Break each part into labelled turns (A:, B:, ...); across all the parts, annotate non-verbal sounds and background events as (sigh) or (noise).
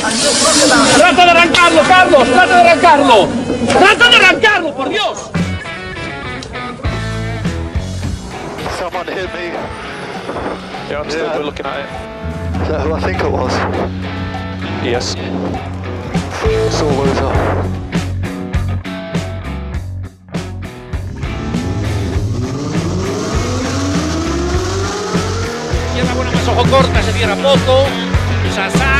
A: ¡Trata de arrancarlo, Carlos! ¡Trata de arrancarlo! ¡Trata de arrancarlo, por Dios!
B: Someone hit me.
C: Yeah, I'm still
B: Yeah.
C: looking at it.
B: Is that who I think it was?
C: Yes.
B: It's all over.
A: Izquierda buena más ojo corta, se cierra poco. Sasar.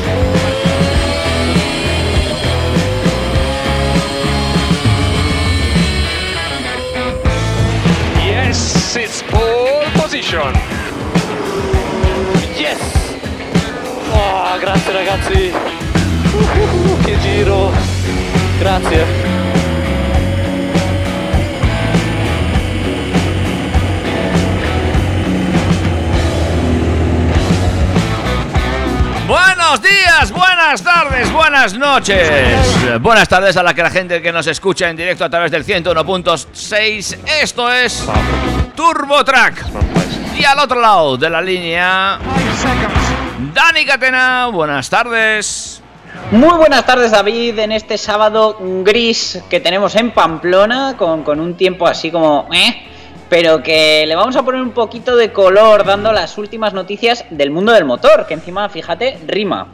B: Grazie ragazzi! Uh, che giro! Grazie!
D: Buenos días, buenas tardes, buenas noches. Buenas tardes a la que la gente que nos escucha en directo a través del 101.6. Esto es Turbo Track. Y al otro lado de la línea, Dani Catena. Buenas tardes.
E: Muy buenas tardes David, en este sábado gris que tenemos en Pamplona, con, con un tiempo así como... ¿eh? Pero que le vamos a poner un poquito de color dando las últimas noticias del mundo del motor, que encima, fíjate, rima.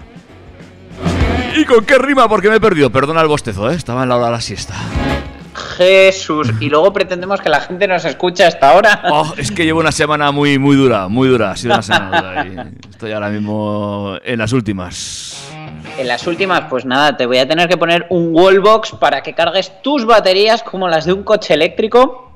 D: ¿Y con qué rima? Porque me he perdido. Perdona el bostezo, ¿eh? Estaba en la hora de la siesta.
E: Jesús, y luego pretendemos que la gente nos escuche hasta ahora. (laughs)
D: Oh, es que llevo una semana muy, muy dura, muy dura. Ha sido una semana dura. y (laughs) Estoy ahora mismo en las últimas.
E: En las últimas, pues nada, te voy a tener que poner un wallbox para que cargues tus baterías como las de un coche eléctrico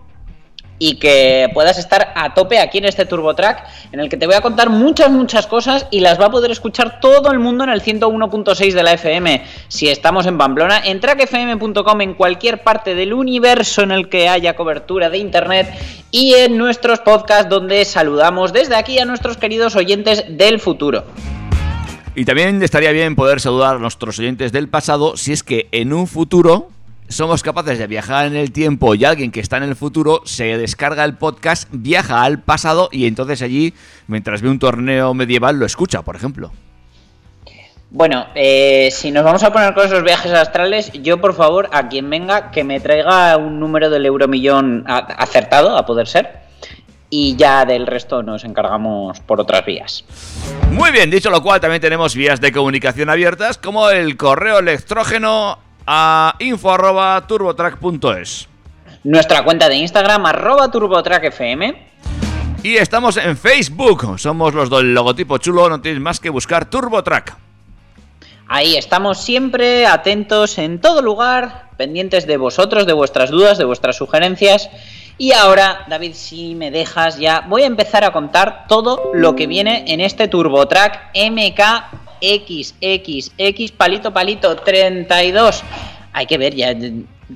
E: y que puedas estar a tope aquí en este TurboTrack, en el que te voy a contar muchas, muchas cosas y las va a poder escuchar todo el mundo en el 101.6 de la FM. Si estamos en Pamplona, en trackfm.com en cualquier parte del universo en el que haya cobertura de internet y en nuestros podcasts donde saludamos desde aquí a nuestros queridos oyentes del futuro.
D: Y también estaría bien poder saludar a nuestros oyentes del pasado si es que en un futuro somos capaces de viajar en el tiempo y alguien que está en el futuro se descarga el podcast, viaja al pasado y entonces allí, mientras ve un torneo medieval, lo escucha, por ejemplo.
E: Bueno, eh, si nos vamos a poner con esos viajes astrales, yo por favor, a quien venga, que me traiga un número del euromillón acertado, a poder ser, y ya del resto nos encargamos por otras vías.
D: Muy bien, dicho lo cual, también tenemos vías de comunicación abiertas como el correo electrógeno a info@turbotrack.es.
E: Nuestra cuenta de Instagram, arroba turbotrackfm.
D: Y estamos en Facebook. Somos los del logotipo chulo, no tenéis más que buscar TurboTrack.
E: Ahí estamos siempre atentos en todo lugar, pendientes de vosotros, de vuestras dudas, de vuestras sugerencias. Y ahora, David, si me dejas ya, voy a empezar a contar todo lo que viene en este TurboTrack MKXXX palito palito 32. Hay que ver ya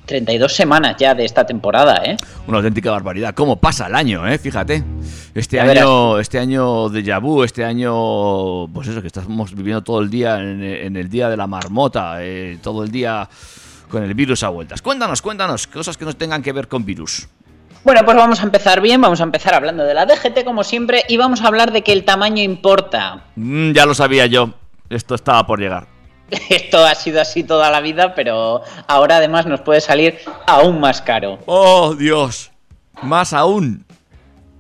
E: 32 semanas ya de esta temporada, ¿eh?
D: Una auténtica barbaridad. ¿Cómo pasa el año, eh? Fíjate. Este
E: Ya
D: año, este año de Yabu, este año, pues eso, que estamos viviendo todo el día en, en el día de la marmota, eh, todo el día con el virus a vueltas. Cuéntanos, cuéntanos, cosas que nos tengan que ver con virus.
E: Bueno, pues vamos a empezar bien, vamos a empezar hablando de la DGT como siempre y vamos a hablar de que el tamaño importa.
D: Mm, ya lo sabía yo. Esto estaba por llegar. (laughs)
E: Esto ha sido así toda la vida, pero ahora además nos puede salir aún más caro.
D: ¡Oh, Dios! Más aún.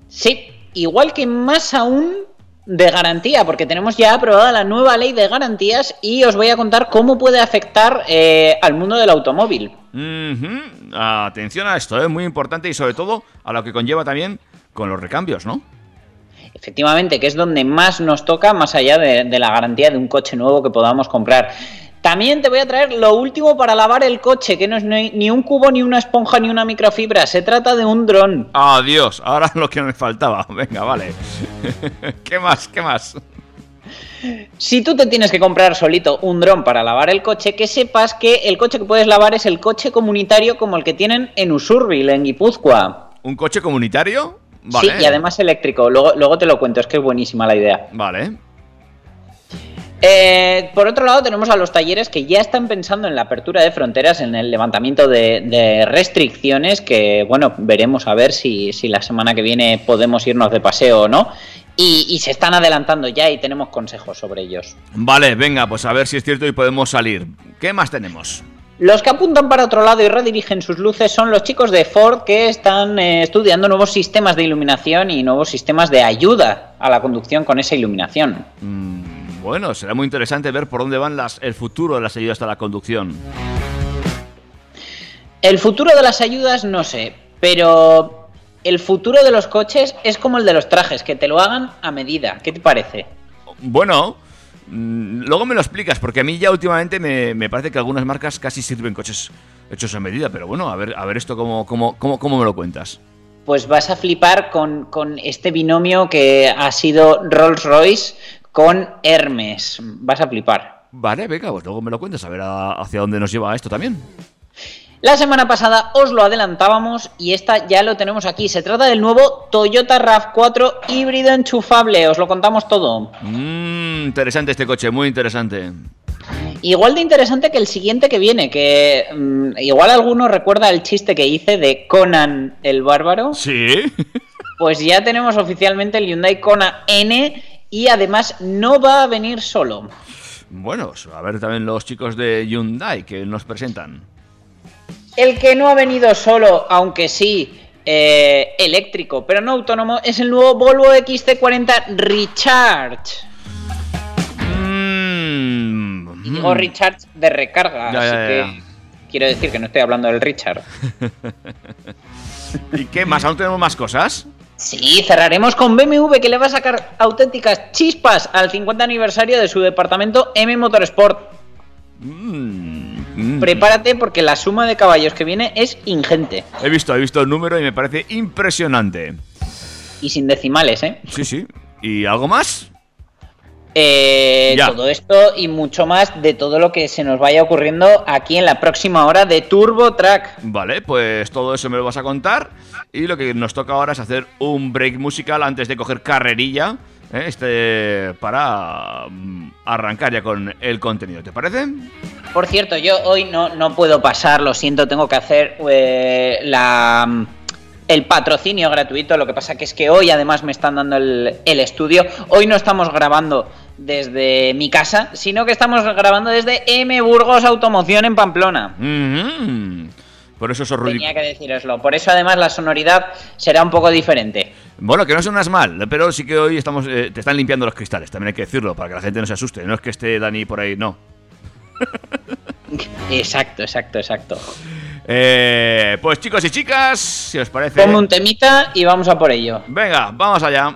E: Sí, igual que más aún de garantía, porque tenemos ya aprobada la nueva ley de garantías y os voy a contar cómo puede afectar eh, al mundo del automóvil.
D: Ujú. Atención a esto, es muy importante y sobre todo a lo que conlleva también con los recambios, ¿no?
E: Efectivamente, que es donde más nos toca, más allá de, de la garantía de un coche nuevo que podamos comprar. También te voy a traer lo último para lavar el coche, que no es ni, un cubo, ni una esponja, ni una microfibra. Se trata de un dron.
D: Adiós, ahora (laughs) lo que me faltaba. Venga, vale. (laughs) ¿Qué más? ¿Qué más?
E: Si tú te tienes que comprar solito un dron para lavar el coche, que sepas que el coche que puedes lavar es el coche comunitario como el que tienen en Usurbil, en Guipúzcoa.
D: ¿Un coche comunitario? Vale.
E: Sí, y además eléctrico. Luego, luego te lo cuento, es que es buenísima la idea.
D: Vale.
E: Eh, por otro lado, tenemos a los talleres que ya están pensando en la apertura de fronteras, en el levantamiento de, de restricciones, que bueno, veremos a ver si, si, la semana que viene podemos irnos de paseo o no. Y, y, se están adelantando ya y tenemos consejos sobre ellos.
D: Vale, venga, pues a ver si es cierto y podemos salir. ¿Qué más tenemos?
E: Los que apuntan para otro lado y redirigen sus luces son los chicos de Ford que están eh, estudiando nuevos sistemas de iluminación y nuevos sistemas de ayuda a la conducción con esa iluminación.
D: Mm, bueno, será muy interesante ver por dónde van las, el futuro de las ayudas a la conducción.
E: El futuro de las ayudas no sé, pero el futuro de los coches es como el de los trajes, que te lo hagan a medida. ¿Qué te parece?
D: Bueno, luego me lo explicas, porque a mí ya últimamente me, me, parece que algunas marcas casi sirven coches hechos a medida, pero bueno, a ver, a ver esto cómo, cómo, cómo, cómo me lo cuentas.
E: Pues vas a flipar con, con este binomio que ha sido Rolls Royce con Hermes. Vas a flipar.
D: Vale, venga, pues luego me lo cuentas, a ver a, hacia dónde nos lleva esto también.
E: La semana pasada os lo adelantábamos y esta ya lo tenemos aquí. Se trata del nuevo Toyota RAV4 híbrido enchufable. Os lo contamos todo.
D: Mmm, interesante este coche, muy interesante.
E: Igual de interesante que el siguiente que viene, que mmm, igual alguno recuerda el chiste que hice de Conan el Bárbaro.
D: Sí. (laughs)
E: Pues ya tenemos oficialmente el Hyundai Kona N y además no va a venir solo.
D: Bueno, a ver también los chicos de Hyundai que nos presentan.
E: El que no ha venido solo, aunque sí eh, eléctrico, pero no autónomo, es el nuevo Volvo XC40 Recharge.
D: Mm,
E: y digo Recharge de recarga,
D: Ya,
E: así
D: ya,
E: que
D: ya.
E: quiero decir que no estoy hablando del Richard. (laughs)
D: ¿Y qué más? ¿Aún tenemos más cosas?
E: Sí, cerraremos con BMW que le va a sacar auténticas chispas al 50 aniversario de su departamento M Motorsport.
D: Mm, mm.
E: Prepárate porque la suma de caballos que viene es ingente.
D: He visto, he visto el número y me parece impresionante.
E: Y sin decimales, ¿eh?
D: Sí, sí. ¿Y algo más?
E: Eh. Todo esto y mucho más de todo lo que se nos vaya ocurriendo aquí en la próxima hora de Turbo Track.
D: Vale, pues todo eso me lo vas a contar. Y lo que nos toca ahora es hacer un break musical antes de coger carrerilla. Este. para mm, arrancar ya con el contenido. ¿Te parece?
E: Por cierto, yo hoy no, no puedo pasar, lo siento, tengo que hacer eh, la, el patrocinio gratuito. Lo que pasa que es que hoy además me están dando el, el estudio. Hoy no estamos grabando desde mi casa, sino que estamos grabando desde M Burgos Automoción en Pamplona.
D: Mhm. Por eso ruidos.
E: Tenía que deciroslo. Por eso además la sonoridad será un poco diferente.
D: Bueno, que no suenas mal, pero sí que hoy estamos. eh, te están limpiando los cristales, también hay que decirlo, para que la gente no se asuste. No es que esté Dani por ahí, no. (laughs)
E: Exacto, exacto, exacto.
D: Eh, pues chicos y chicas, si os parece.
E: Ponme un temita y vamos a por ello.
D: Venga, vamos allá.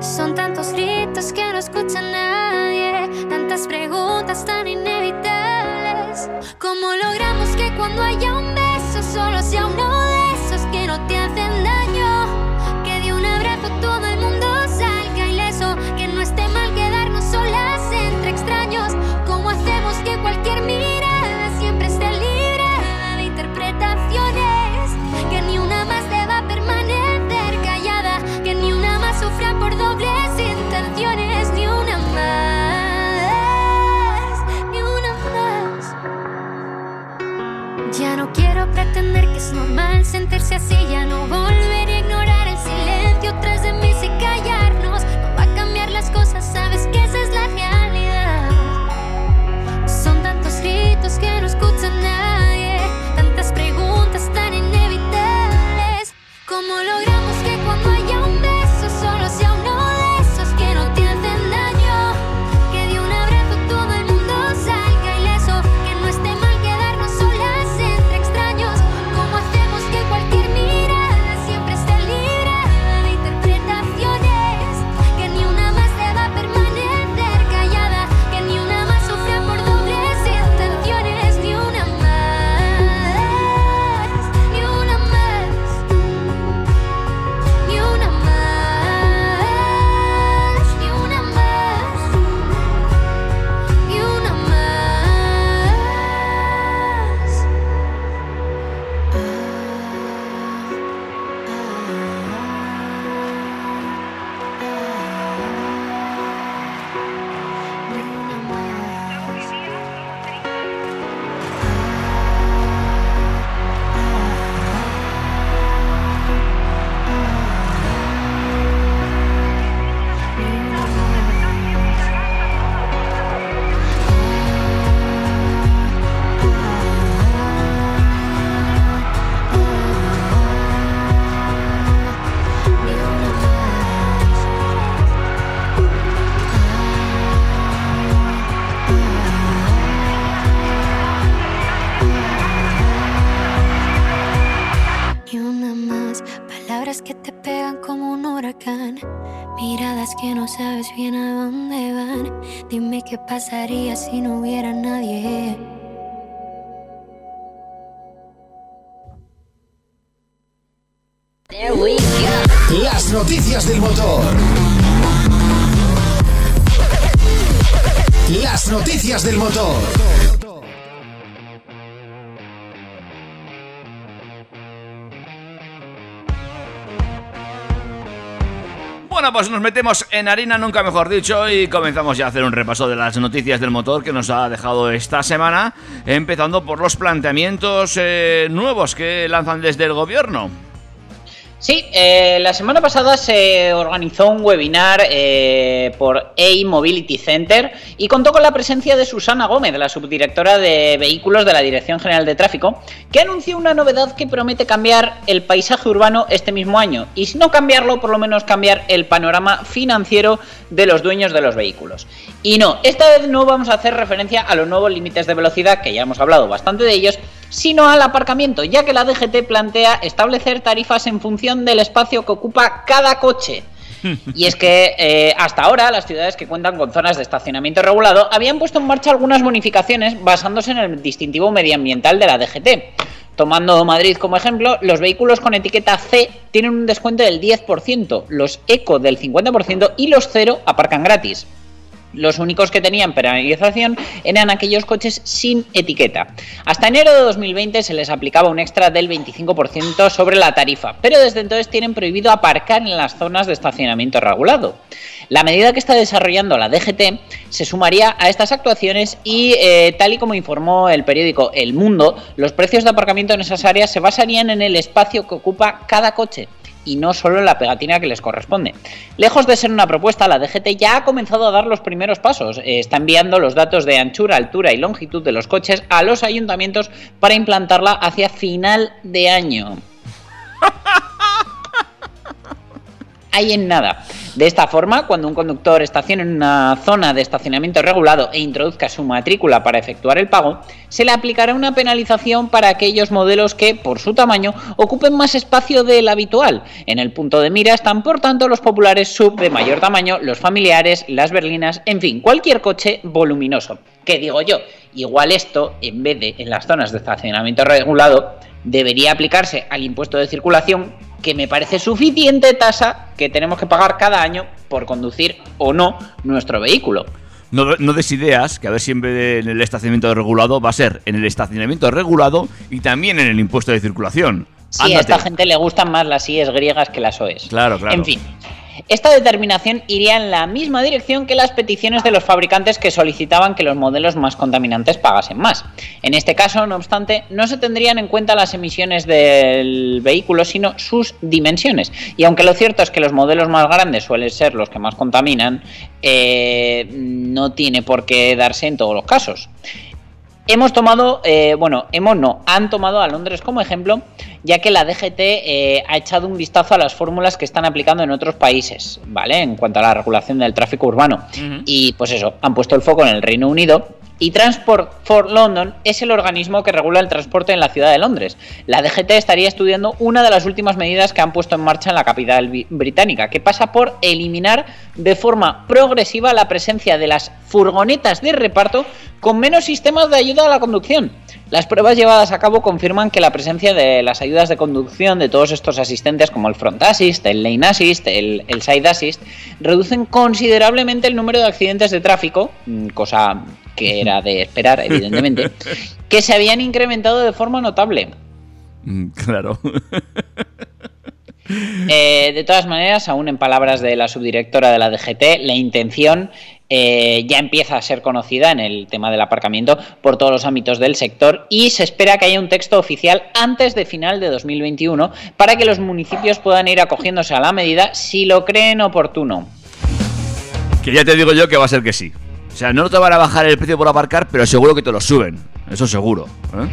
F: Son tantos gritos que no escucha nadie, tantas preguntas tan inevitables. ¿Cómo logramos que cuando haya un beso solo sea uno de esos que no te hacen? Pasaría si no hubiera nadie.
G: Las noticias del motor. Las noticias del motor.
D: Bueno, pues nos metemos en harina, nunca mejor dicho, y comenzamos ya a hacer un repaso de las noticias del motor que nos ha dejado esta semana, empezando por los planteamientos eh, nuevos que lanzan desde el gobierno.
E: Sí, eh, la semana pasada se organizó un webinar eh, por A Mobility Center y contó con la presencia de Susana Gómez, la subdirectora de vehículos de la Dirección General de Tráfico, que anunció una novedad que promete cambiar el paisaje urbano este mismo año y si no cambiarlo, por lo menos cambiar el panorama financiero de los dueños de los vehículos. Y no, esta vez no vamos a hacer referencia a los nuevos límites de velocidad, que ya hemos hablado bastante de ellos, sino al aparcamiento, ya que la DGT plantea establecer tarifas en función del espacio que ocupa cada coche. (laughs) Y es que eh, hasta ahora las ciudades que cuentan con zonas de estacionamiento regulado habían puesto en marcha algunas modificaciones basándose en el distintivo medioambiental de la DGT. Tomando Madrid como ejemplo, los vehículos con etiqueta C tienen un descuento del 10%, los eco del 50% y los cero aparcan gratis. Los únicos que tenían penalización eran aquellos coches sin etiqueta. Hasta enero de 2020 se les aplicaba un extra del 25% sobre la tarifa, pero desde entonces tienen prohibido aparcar en las zonas de estacionamiento regulado. La medida que está desarrollando la DGT se sumaría a estas actuaciones y, eh, tal y como informó el periódico El Mundo, los precios de aparcamiento en esas áreas se basarían en el espacio que ocupa cada coche y no solo la pegatina que les corresponde. Lejos de ser una propuesta, la DGT ya ha comenzado a dar los primeros pasos. Eh, está enviando los datos de anchura, altura y longitud de los coches a los ayuntamientos para implantarla hacia final de año. Hay en nada. De esta forma, cuando un conductor estacione en una zona de estacionamiento regulado e introduzca su matrícula para efectuar el pago, se le aplicará una penalización para aquellos modelos que, por su tamaño, ocupen más espacio del habitual. En el punto de mira están, por tanto, los populares sub de mayor tamaño, los familiares, las berlinas, en fin, cualquier coche voluminoso. ¿Qué digo yo? Igual esto, en vez de en las zonas de estacionamiento regulado, debería aplicarse al impuesto de circulación que me parece suficiente tasa que tenemos que pagar cada año por conducir o no nuestro vehículo.
D: No, no des ideas, que a ver si en vez de en el estacionamiento regulado va a ser en el estacionamiento regulado y también en el impuesto de circulación.
E: Sí, a esta gente le gustan más las IES griegas que las OEs.
D: Claro, claro.
E: En fin. Esta determinación iría en la misma dirección que las peticiones de los fabricantes que solicitaban que los modelos más contaminantes pagasen más. En este caso, no obstante, no se tendrían en cuenta las emisiones del vehículo, sino sus dimensiones. Y aunque lo cierto es que los modelos más grandes suelen ser los que más contaminan, eh, no tiene por qué darse en todos los casos. Hemos tomado, eh, bueno, hemos no, han tomado a Londres como ejemplo, ya que la DGT eh, ha echado un vistazo a las fórmulas que están aplicando en otros países, ¿vale? En cuanto a la regulación del tráfico urbano. Y pues eso, han puesto el foco en el Reino Unido. Y Transport for London es el organismo que regula el transporte en la ciudad de Londres. La DGT estaría estudiando una de las últimas medidas que han puesto en marcha en la capital británica, que pasa por eliminar de forma progresiva la presencia de las furgonetas de reparto con menos sistemas de ayuda a la conducción. Las pruebas llevadas a cabo confirman que la presencia de las ayudas de conducción de todos estos asistentes como el Front Assist, el Lane Assist, el, el Side Assist, reducen considerablemente el número de accidentes de tráfico, mm, cosa que era de esperar, (laughs) evidentemente, que se habían incrementado de forma notable.
D: Mm, Claro.
E: Eh, de todas maneras, aún en palabras de la subdirectora de la DGT, la intención eh, ya empieza a ser conocida en el tema del aparcamiento por todos los ámbitos del sector y se espera que haya un texto oficial antes de final de 2021 para que los municipios puedan ir acogiéndose a la medida si lo creen oportuno.
D: que ya te digo yo que va a ser que sí. O sea, no te van a bajar el precio por aparcar, pero seguro que te lo suben. Eso seguro. ¿eh?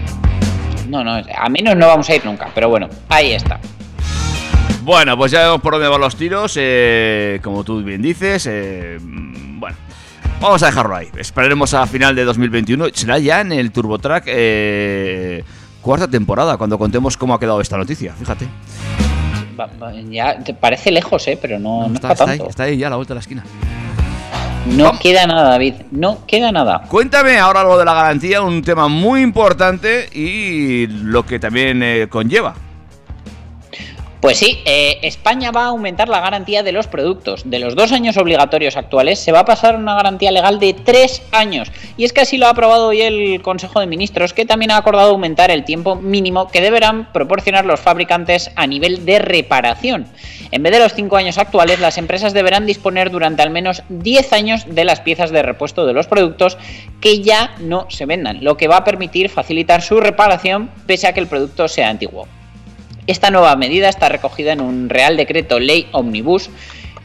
E: No, no, a menos no vamos a ir nunca, pero bueno, ahí está.
D: Bueno, pues ya vemos por dónde van los tiros. eh, como tú bien dices. eh, vamos a dejarlo ahí. Esperaremos a final de 2021. Será ya en el TurboTrack eh, cuarta temporada, cuando contemos cómo ha quedado esta noticia. Fíjate.
E: Va- va- ya te parece lejos, ¿eh? Pero no, no,
D: está,
E: está,
D: está ahí,
E: tanto.
D: está ahí ya a la vuelta de la esquina.
E: No
D: Vamos.
E: queda nada, David. No queda nada.
D: Cuéntame ahora lo de la garantía, un tema muy importante y lo que también eh, conlleva.
E: Pues sí, eh, España va a aumentar la garantía de los productos. De los dos años obligatorios actuales se va a pasar una garantía legal de tres años. Y es que así lo ha aprobado hoy el Consejo de Ministros, que también ha acordado aumentar el tiempo mínimo que deberán proporcionar los fabricantes a nivel de reparación. En vez de los cinco años actuales, las empresas deberán disponer durante al menos 10 años de las piezas de repuesto de los productos que ya no se vendan, lo que va a permitir facilitar su reparación pese a que el producto sea antiguo. Esta nueva medida está recogida en un Real Decreto Ley Omnibus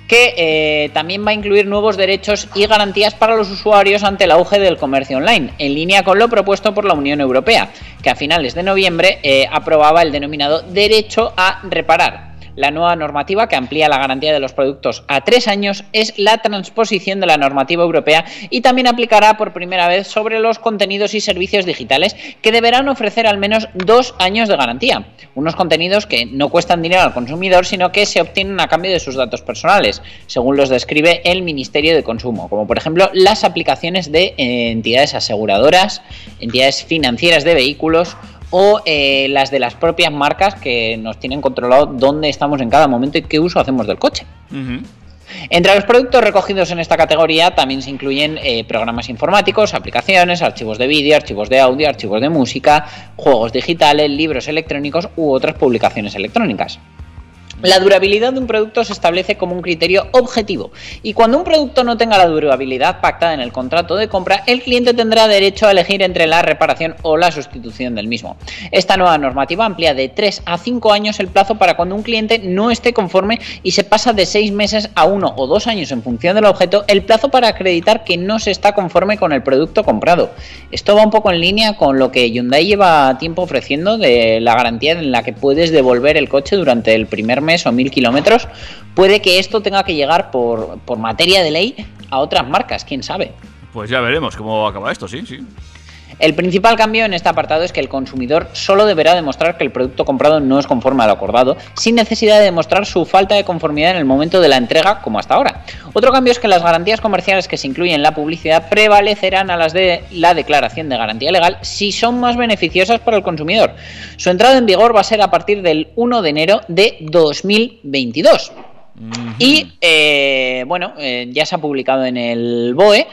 E: que eh, también va a incluir nuevos derechos y garantías para los usuarios ante el auge del comercio online, en línea con lo propuesto por la Unión Europea, que a finales de noviembre eh, aprobaba el denominado derecho a reparar. La nueva normativa que amplía la garantía de los productos a tres años es la transposición de la normativa europea y también aplicará por primera vez sobre los contenidos y servicios digitales que deberán ofrecer al menos dos años de garantía. Unos contenidos que no cuestan dinero al consumidor, sino que se obtienen a cambio de sus datos personales, según los describe el Ministerio de Consumo, como por ejemplo las aplicaciones de eh, entidades aseguradoras, entidades financieras de vehículos o eh, las de las propias marcas que nos tienen controlado dónde estamos en cada momento y qué uso hacemos del coche. Entre los productos recogidos en esta categoría también se incluyen eh, programas informáticos, aplicaciones, archivos de vídeo, archivos de audio, archivos de música, juegos digitales, libros electrónicos u otras publicaciones electrónicas. La durabilidad de un producto se establece como un criterio objetivo y cuando un producto no tenga la durabilidad pactada en el contrato de compra, el cliente tendrá derecho a elegir entre la reparación o la sustitución del mismo. Esta nueva normativa amplía de 3 a 5 años el plazo para cuando un cliente no esté conforme y se pasa de 6 meses a 1 o 2 años en función del objeto el plazo para acreditar que no se está conforme con el producto comprado. Esto va un poco en línea con lo que Hyundai lleva tiempo ofreciendo de la garantía en la que puedes devolver el coche durante el primer mes o mil kilómetros, puede que esto tenga que llegar por, por materia de ley a otras marcas, quién sabe.
D: Pues ya veremos cómo acaba esto, sí, sí.
E: El principal cambio en este apartado es que el consumidor solo deberá demostrar que el producto comprado no es conforme a lo acordado, sin necesidad de demostrar su falta de conformidad en el momento de la entrega, como hasta ahora. Otro cambio es que las garantías comerciales que se incluyen en la publicidad prevalecerán a las de la declaración de garantía legal si son más beneficiosas para el consumidor. Su entrada en vigor va a ser a partir del 1 de enero de 2022. Y eh, bueno, eh, ya se ha publicado en el BOE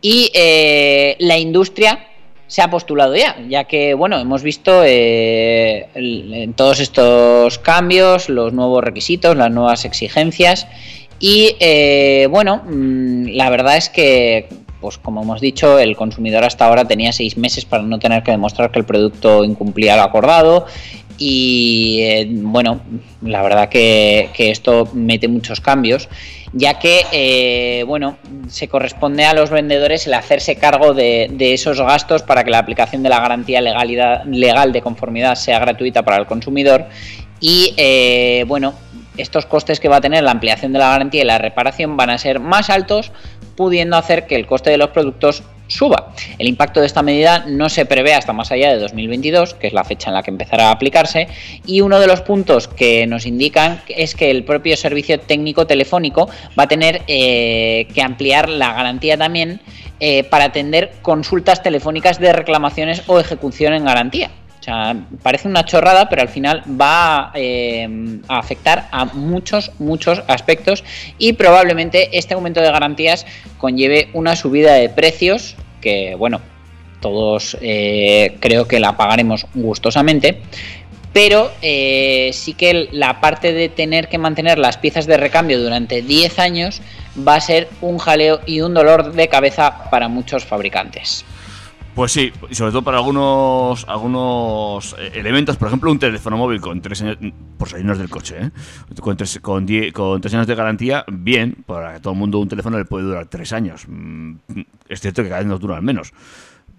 E: y eh, la industria se ha postulado ya, ya que bueno, hemos visto eh, todos estos cambios, los nuevos requisitos, las nuevas exigencias y eh, bueno, mm, la verdad es que pues como hemos dicho, el consumidor hasta ahora tenía seis meses para no tener que demostrar que el producto incumplía lo acordado y eh, bueno, la verdad que esto mete muchos cambios, ya que eh, bueno, se corresponde a los vendedores el hacerse cargo de, esos gastos para que la aplicación de la garantía legalidad, legal de conformidad sea gratuita para el consumidor y eh, bueno, estos costes que va a tener la ampliación de la garantía y la reparación van a ser más altos, pudiendo hacer que el coste de los productos suba. El impacto de esta medida no se prevé hasta más allá de 2022, que es la fecha en la que empezará a aplicarse, y uno de los puntos que nos indican es que el propio servicio técnico telefónico va a tener eh, que ampliar la garantía también eh, para atender consultas telefónicas de reclamaciones o ejecución en garantía. Sea, parece una chorrada, pero al final va eh, a afectar a muchos, muchos aspectos y probablemente este aumento de garantías conlleve una subida de precios que, bueno, todos eh, creo que la pagaremos gustosamente. Pero eh, sí que la parte de tener que mantener las piezas de recambio durante 10 años va a ser un jaleo y un dolor de cabeza para muchos fabricantes.
D: Pues sí, y sobre todo para algunos algunos eh, elementos, por ejemplo, un teléfono móvil con tres años, por salirnos del coche, ¿eh? con, tres, con, die- con tres años de garantía, bien, para todo el mundo un teléfono le puede durar tres años. Mm, Es cierto que cada vez nos duran menos,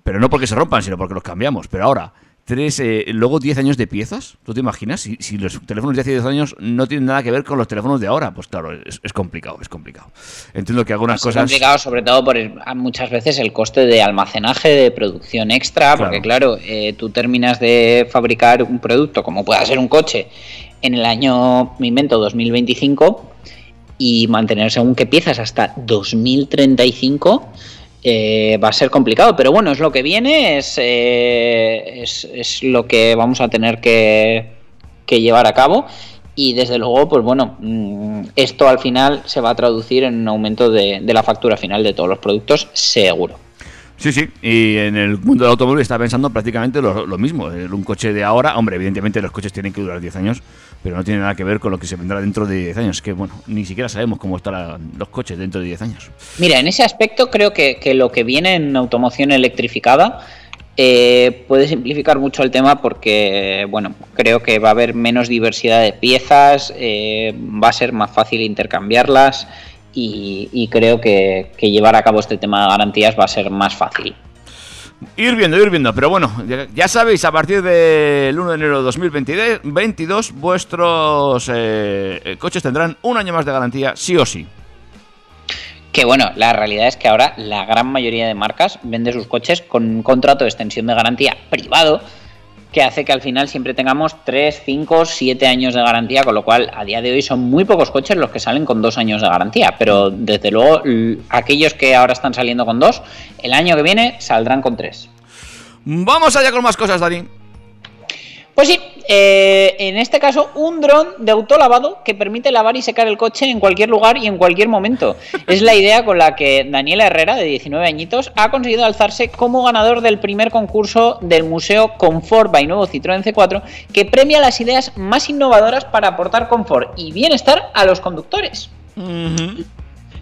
D: pero no porque se rompan, sino porque los cambiamos. Pero ahora, tres, eh, luego 10 años de piezas, ¿tú te imaginas? Si, si los teléfonos de hace 10 años no tienen nada que ver con los teléfonos de ahora, pues claro, es, es complicado, es complicado. Entiendo que algunas
E: Es
D: cosas...
E: complicado, sobre todo por muchas veces el coste de almacenaje, de producción extra, porque claro, eh, tú terminas de fabricar un producto, como pueda ser un coche, en el año, me invento, 2025 y mantener según qué piezas hasta 2035 eh, va a ser complicado. Pero bueno, es lo que viene, es, eh, es, lo que vamos a tener que, llevar a cabo. Y desde luego, pues bueno, mm, esto al final se va a traducir en un aumento de, la factura final de todos los productos, seguro.
D: Sí, sí, y en el mundo del automóvil está pensando prácticamente lo, lo mismo. Un coche de ahora, hombre, evidentemente los coches tienen que durar 10 años, pero no tiene nada que ver con lo que se vendrá dentro de 10 años. Que bueno, ni siquiera sabemos cómo estarán los coches dentro de 10 años.
E: Mira, en ese aspecto creo que, que lo que viene en automoción electrificada eh, puede simplificar mucho el tema porque, bueno, creo que va a haber menos diversidad de piezas, eh, va a ser más fácil intercambiarlas y, creo que llevar a cabo este tema de garantías va a ser más fácil.
D: Ir viendo, ir viendo, pero bueno, ya, sabéis, a partir del 1 de enero de 2022, vuestros eh, eh, coches tendrán un año más de garantía, sí o sí.
E: Que bueno, la realidad es que ahora la gran mayoría de marcas vende sus coches con un contrato de extensión de garantía privado que hace que al final siempre tengamos 3, 5, 7 años de garantía, con lo cual a día de hoy son muy pocos coches los que salen con 2 años de garantía, pero desde luego aquellos que ahora están saliendo con 2, el año que viene saldrán con 3.
D: Vamos allá con más cosas, Dani.
E: Pues sí, eh, en este caso un dron de autolavado que permite lavar y secar el coche en cualquier lugar y en cualquier momento. Es la idea con la que Daniela Herrera, de 19 añitos, ha conseguido alzarse como ganador del primer concurso del Museo Confort by Nuevo Citroën C4, que premia las ideas más innovadoras para aportar confort y bienestar a los conductores.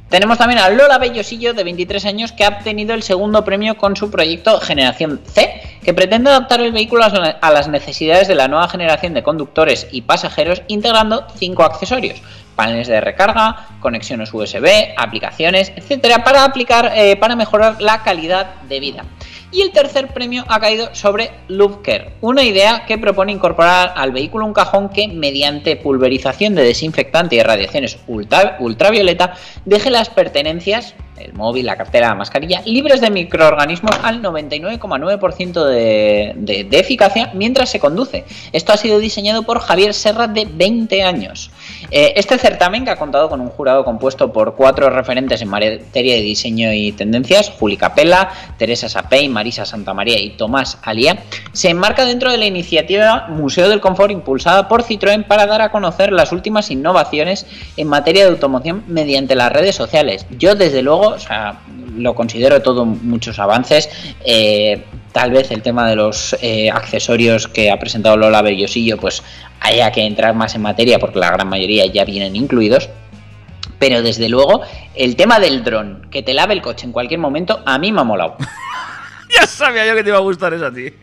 E: Tenemos también a Lola Bellosillo, de 23 años, que ha obtenido el segundo premio con su proyecto Generación C, que pretende adaptar el vehículo a las- necesidades de la nueva generación de conductores y pasajeros, integrando cinco accesorios. Paneles de recarga, conexiones USB, aplicaciones, etcétera, para aplicar, eh, para mejorar la calidad de vida. Y el tercer premio ha caído sobre Loop Care, una idea que propone incorporar al vehículo un cajón que, mediante pulverización de desinfectante y radiaciones ultra- ultravioleta, deje las pertenencias, el móvil, la cartera, la mascarilla, libres de microorganismos al 99,9% de, de, de eficacia mientras se conduce. Esto ha sido diseñado por Javier Serra, de 20 años. Eh, este certamen, que ha contado con un jurado compuesto por cuatro referentes en materia de diseño y tendencias, Juli Capella, Teresa Sapey, Marisa Santamaría y Tomás Alía, se enmarca dentro de la iniciativa Museo del Confort impulsada por Citroën para dar a conocer las últimas innovaciones en materia de automoción mediante las redes sociales. Yo, desde luego, o sea, lo considero todo muchos avances. Eh, tal vez el tema de los eh, accesorios que ha presentado Lola Bellosillo, pues haya que entrar más en materia porque la gran mayoría ya vienen incluidos. Pero desde luego, el tema del dron, que te lave el coche en cualquier momento, a mí me ha molado. (laughs)
D: Ya sabía yo que te iba a gustar eso a ti.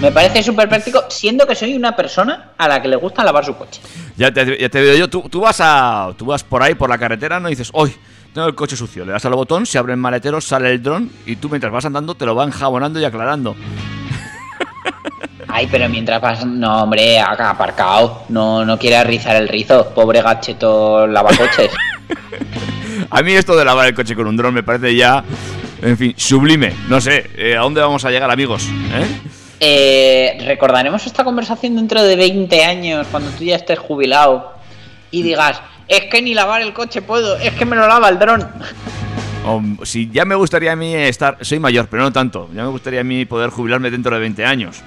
E: Me parece súper práctico, siendo que soy una persona a la que le gusta lavar su coche.
D: Ya te, ya te veo yo, tú, tú vas a, tú vas por ahí por la carretera, no Y dices, hoy tengo el coche sucio. Le das al botón, se abre el maletero, sale el dron y tú mientras vas andando te lo van jabonando y aclarando.
E: Ay, pero mientras vas, no, hombre, acá aparcado, no, no quiere rizar el rizo, pobre gacheto lavacoches. (laughs)
D: A mí esto de lavar el coche con un dron me parece ya, en fin, sublime. No sé, eh, ¿a dónde vamos a llegar, amigos? ¿Eh?
E: Eh, recordaremos esta conversación dentro de 20 años, cuando tú ya estés jubilado y digas, es que ni lavar el coche puedo, es que me lo lava el dron.
D: O, si ya me gustaría a mí estar, soy mayor, pero no tanto. Ya me gustaría a mí poder jubilarme dentro de 20 años.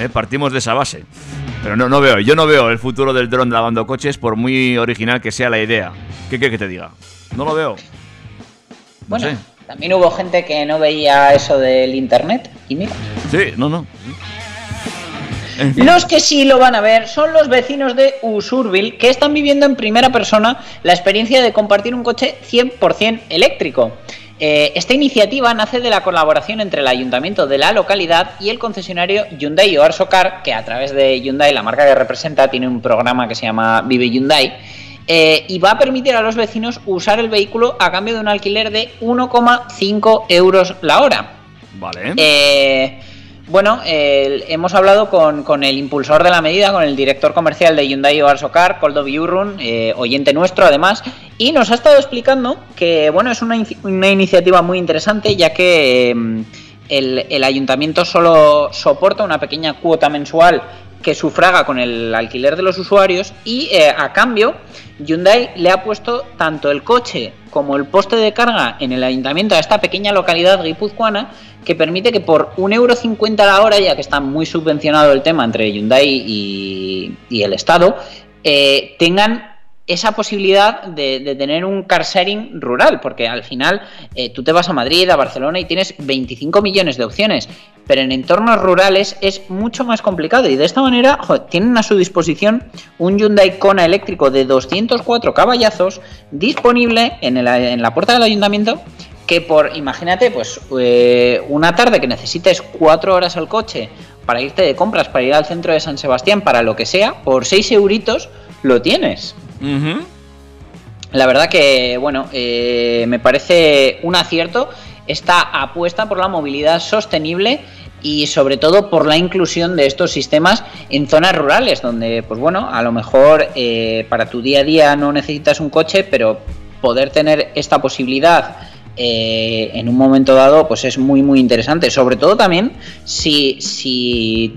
D: ¿eh? Partimos de esa base. Pero no, no veo, yo no veo el futuro del dron lavando coches por muy original que sea la idea. ¿Qué quieres que te diga? No lo veo.
E: Bueno,
D: sé.
E: también hubo gente que no veía eso del internet y mira.
D: Sí, no, no.
E: Los que sí lo van a ver son los vecinos de Usurbil que están viviendo en primera persona la experiencia de compartir un coche 100% eléctrico. Eh, esta iniciativa nace de la colaboración entre el ayuntamiento de la localidad y el concesionario Hyundai o Arsocar, que a través de Hyundai, la marca que representa, tiene un programa que se llama Vive Hyundai. eh, y va a permitir a los vecinos usar el vehículo a cambio de un alquiler de 1,5 euros la hora.
D: Vale.
E: Eh, bueno, el- hemos hablado con, el impulsor de la medida, con el director comercial de Hyundai Arsocar, Koldo Biurrun, eh, oyente nuestro además, y nos ha estado explicando que bueno, es una, una iniciativa muy interesante ya que eh, el, el ayuntamiento solo soporta una pequeña cuota mensual que sufraga con el alquiler de los usuarios y eh, a cambio Hyundai le ha puesto tanto el coche como el poste de carga en el ayuntamiento a esta pequeña localidad guipuzcoana que permite que por 1,50€ la hora, ya que está muy subvencionado el tema entre Hyundai y, y el Estado, eh, tengan esa posibilidad de, tener un car sharing rural, porque al final eh, tú te vas a Madrid, a Barcelona y tienes 25 millones de opciones, pero en entornos rurales es mucho más complicado y de esta manera tienen a su disposición un Hyundai Kona eléctrico de 204 caballazos disponible en, la puerta del ayuntamiento que por, imagínate, pues eh, una tarde que necesites cuatro horas al coche para irte de compras, para ir al centro de San Sebastián, para lo que sea, por 6 euritos lo tienes. La verdad que, bueno, eh, me parece un acierto esta apuesta por la movilidad sostenible y sobre todo por la inclusión de estos sistemas en zonas rurales, donde, pues bueno, a lo mejor eh, para tu día a día no necesitas un coche, pero poder tener esta posibilidad eh, en un momento dado, pues es muy, muy interesante. Sobre todo también si, si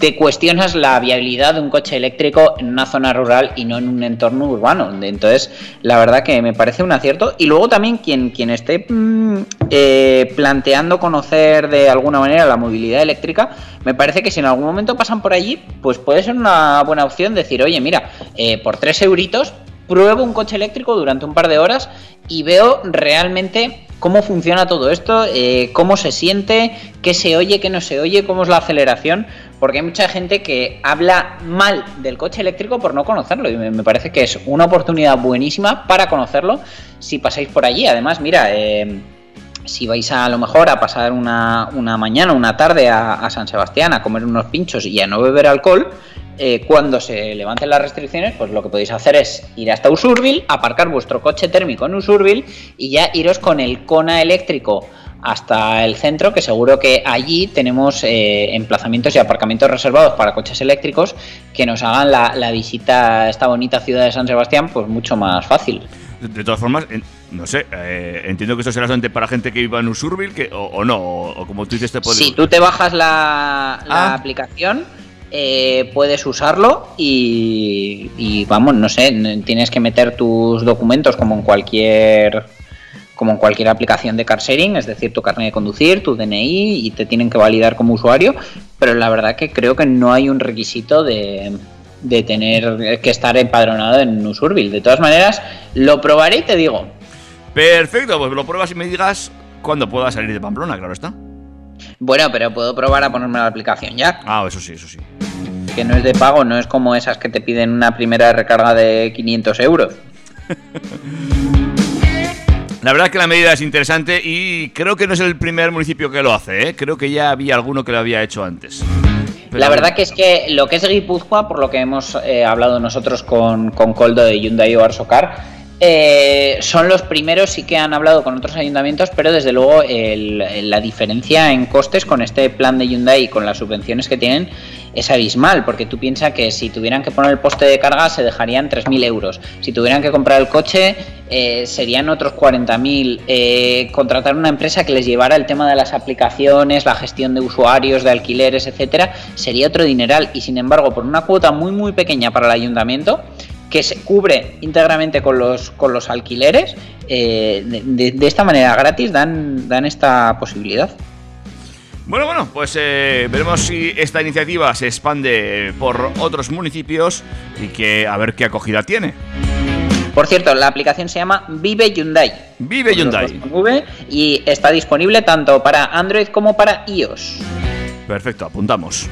E: te cuestionas la viabilidad de un coche eléctrico en una zona rural y no en un entorno urbano. Entonces, la verdad que me parece un acierto. Y luego también quien, quien esté mm, eh, planteando conocer de alguna manera la movilidad eléctrica, me parece que si en algún momento pasan por allí, pues puede ser una buena opción decir, oye, mira, eh, por 3 euritos pruebo un coche eléctrico durante un par de horas y veo realmente cómo funciona todo esto, eh, cómo se siente, qué se oye, qué no se oye, cómo es la aceleración, porque hay mucha gente que habla mal del coche eléctrico por no conocerlo y me, parece que es una oportunidad buenísima para conocerlo si pasáis por allí. Además, mira, eh, si vais a, lo mejor a pasar una, una mañana, una tarde a, a San Sebastián a comer unos pinchos y a no beber alcohol, eh, cuando se levanten las restricciones, pues lo que podéis hacer es ir hasta Usurbil, aparcar vuestro coche térmico en Usurbil y ya iros con el Kona eléctrico hasta el centro, que seguro que allí tenemos eh, emplazamientos y aparcamientos reservados para coches eléctricos que nos hagan la, la visita a esta bonita ciudad de San Sebastián pues mucho más fácil.
D: De, todas formas, no sé, eh, entiendo que esto será solamente para gente que viva en Usurbil que, o, o no, o, o como tú dices, te puede...
E: Si tú te bajas la, la
D: Ah.
E: aplicación, eh, puedes usarlo y, y, vamos, no sé, tienes que meter tus documentos como en cualquier como en cualquier aplicación de car sharing, es decir, tu carnet de conducir, tu DNI y te tienen que validar como usuario, pero la verdad que creo que no hay un requisito de, de tener que estar empadronado en Usurbil. De todas maneras, lo probaré y te digo.
D: Perfecto, pues lo pruebas y me digas cuándo pueda salir de Pamplona, claro está.
E: Bueno, pero puedo probar a ponerme la aplicación ya.
D: Ah, eso sí, eso sí.
E: que no es de pago, no es como esas que te piden una primera recarga de 500 euros. (laughs)
D: La verdad es que la medida es interesante y creo que no es el primer municipio que lo hace, ¿eh? Creo que ya había alguno que lo había hecho antes. Pero
E: la verdad que es que lo que es Guipúzcoa, por lo que hemos eh, hablado nosotros con, con Coldo de Hyundai o Arsocar, eh, son los primeros, sí que han hablado con otros ayuntamientos, pero desde luego el- la diferencia en costes con este plan de Hyundai y con las subvenciones que tienen es abismal, porque tú piensas que si tuvieran que poner el poste de carga se dejarían 3.000 euros, si tuvieran que comprar el coche eh, serían otros 40.000, eh, contratar una empresa que les llevara el tema de las aplicaciones, la gestión de usuarios, de alquileres, etcétera, sería otro dineral. Y sin embargo por una cuota muy muy pequeña para el ayuntamiento que se cubre íntegramente con los, con los alquileres, eh, de, de- esta manera gratis dan, dan esta posibilidad.
D: Bueno, bueno, pues eh, veremos si esta iniciativa se expande por otros municipios y que a ver qué acogida tiene.
E: Por cierto, la aplicación se llama Vive Hyundai.
D: Vive Hyundai.
E: y está disponible tanto para Android como para iOS.
D: Perfecto, apuntamos.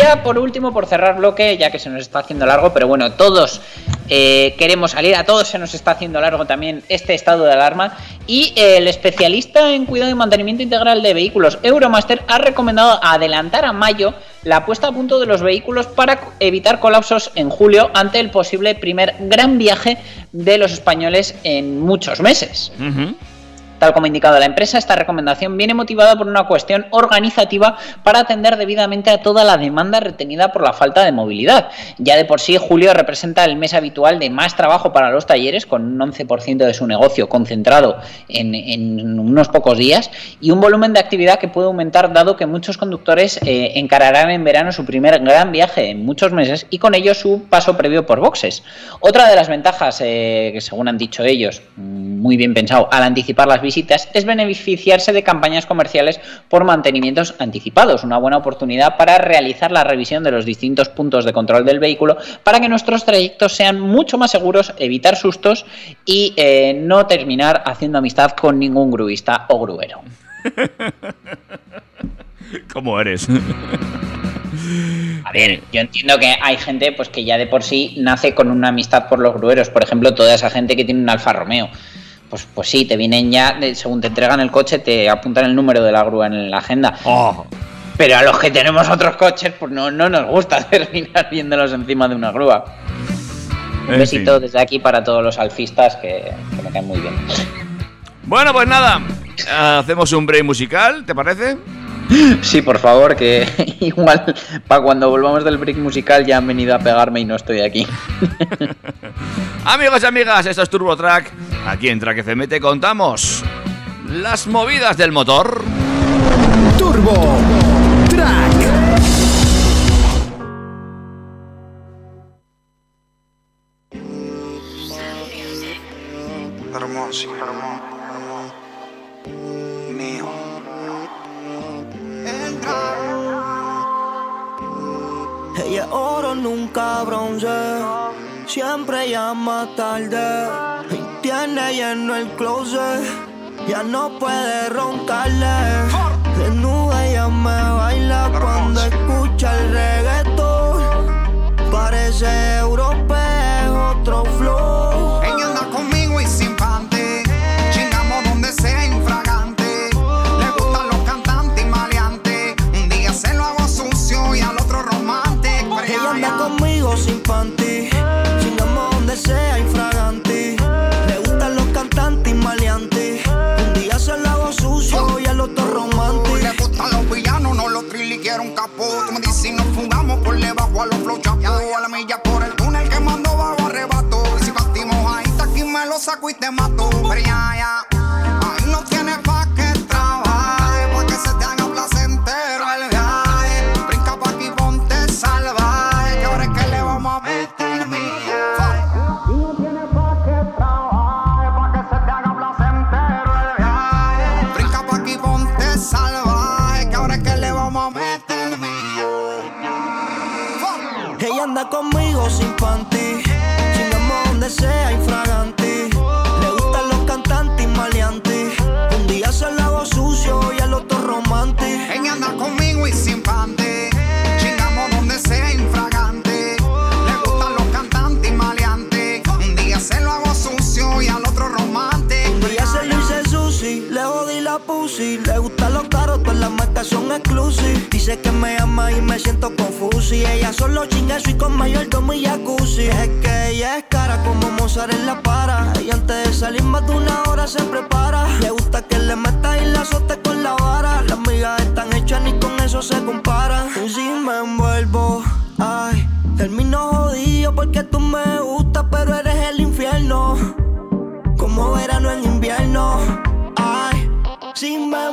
E: Ya por último, por cerrar bloque, ya que se nos está haciendo largo, pero bueno, todos eh, queremos salir, a todos se nos está haciendo largo también este estado de alarma. Y el especialista en cuidado y mantenimiento integral de vehículos, Euromaster, ha recomendado adelantar a mayo la puesta a punto de los vehículos para evitar colapsos en julio ante el posible primer gran viaje de los españoles en muchos meses. Tal como ha indicado la empresa, esta recomendación viene motivada por una cuestión organizativa para atender debidamente a toda la demanda retenida por la falta de movilidad. Ya de por sí, julio representa el mes habitual de más trabajo para los talleres, con un 11% de su negocio concentrado en, unos pocos días y un volumen de actividad que puede aumentar dado que muchos conductores eh, encararán en verano su primer gran viaje en muchos meses y con ello su paso previo por boxes. Otra de las ventajas, eh, que según han dicho ellos, muy bien pensado, al anticipar las visitas, es beneficiarse de campañas comerciales por mantenimientos anticipados, una buena oportunidad para realizar la revisión de los distintos puntos de control del vehículo para que nuestros trayectos sean mucho más seguros, evitar sustos y eh, no terminar haciendo amistad con ningún gruista o gruero. (laughs)
D: ¿Cómo eres?
E: A ver, yo entiendo que hay gente pues que ya de por sí nace con una amistad por los grueros. Por ejemplo, toda esa gente que tiene un Alfa Romeo. Pues, pues sí, te vienen ya, según te entregan el coche, te apuntan el número de la grúa en la agenda.
D: Oh,
E: Pero a los que tenemos otros coches, pues no, no nos gusta (laughs) terminar viéndolos encima de una grúa. Un
D: en
E: besito
D: fin.
E: desde aquí para todos los alfistas que, que me caen muy bien.
D: Bueno, pues nada. Hacemos un break musical, ¿te parece?
E: Sí, por favor, que (laughs) igual para cuando volvamos del break musical ya han venido a pegarme y no estoy aquí. (laughs)
D: Amigos y amigas, esto es Turbo Track. Aquí en Track FM te contamos las movidas del motor.
G: Turbo Track.
H: hermoso, hermoso, mío.
I: Ella es oro, nunca bronce. Siempre llama tarde. Tiene lleno el closet. Ya no puede roncarle. Desnuda ella me baila cuando escucha el reggaetón. Parece europeo,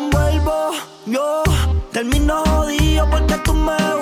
I: envuelvo, yo termino jodido porque tú me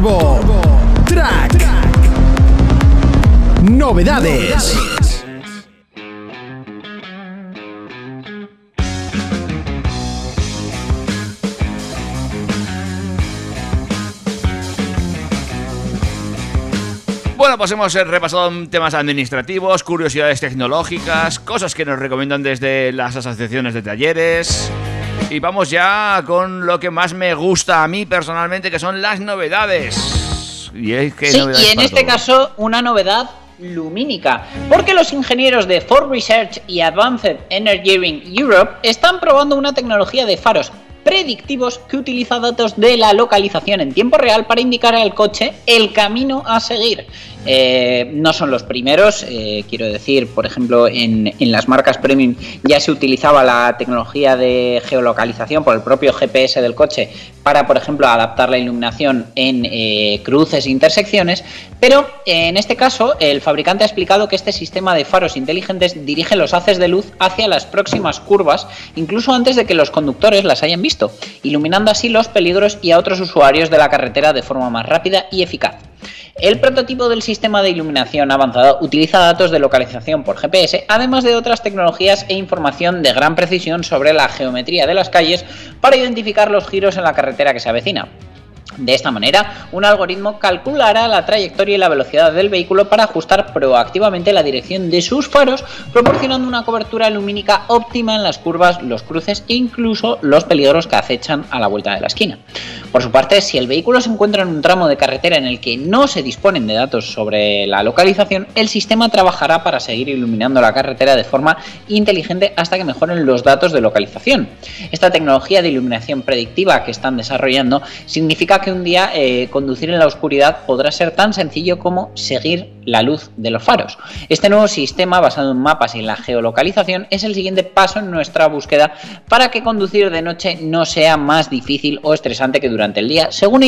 G: Track. Novedades.
D: Bueno, pues hemos eh, repasado temas administrativos, curiosidades tecnológicas, cosas que nos recomiendan desde las asociaciones de talleres. Y vamos ya con lo que más me gusta a mí personalmente, que son las novedades. Y, es que hay
E: Sí,
D: novedades
E: y en este caso una novedad lumínica, porque los ingenieros de Ford Research y Advanced Engineering Europe están probando una tecnología de faros predictivos que utiliza datos de la localización en tiempo real para indicar al coche el camino a seguir. Eh, no son los primeros, eh, quiero decir, por ejemplo, en, las marcas premium ya se utilizaba la tecnología de geolocalización por el propio GPS del coche para, por ejemplo, adaptar la iluminación en eh, cruces e intersecciones, pero eh, en este caso el fabricante ha explicado que este sistema de faros inteligentes dirige los haces de luz hacia las próximas curvas, incluso antes de que los conductores las hayan visto, iluminando así los peligros y a otros usuarios de la carretera de forma más rápida y eficaz. El prototipo del sistema de iluminación avanzado utiliza datos de localización por GPS, además de otras tecnologías e información de gran precisión sobre la geometría de las calles para identificar los giros en la carretera que se avecina. De esta manera, un algoritmo calculará la trayectoria y la velocidad del vehículo para ajustar proactivamente la dirección de sus faros, proporcionando una cobertura lumínica óptima en las curvas, los cruces e incluso los peligros que acechan a la vuelta de la esquina. Por su parte, si el vehículo se encuentra en un tramo de carretera en el que no se disponen de datos sobre la localización, el sistema trabajará para seguir iluminando la carretera de forma inteligente hasta que mejoren los datos de localización. Esta tecnología de iluminación predictiva que están desarrollando significa que un día eh, conducir en la oscuridad podrá ser tan sencillo como seguir la luz de los faros. Este nuevo sistema basado en mapas y en la geolocalización es el siguiente paso en nuestra búsqueda para que conducir de noche no sea más difícil o estresante que durante el día, según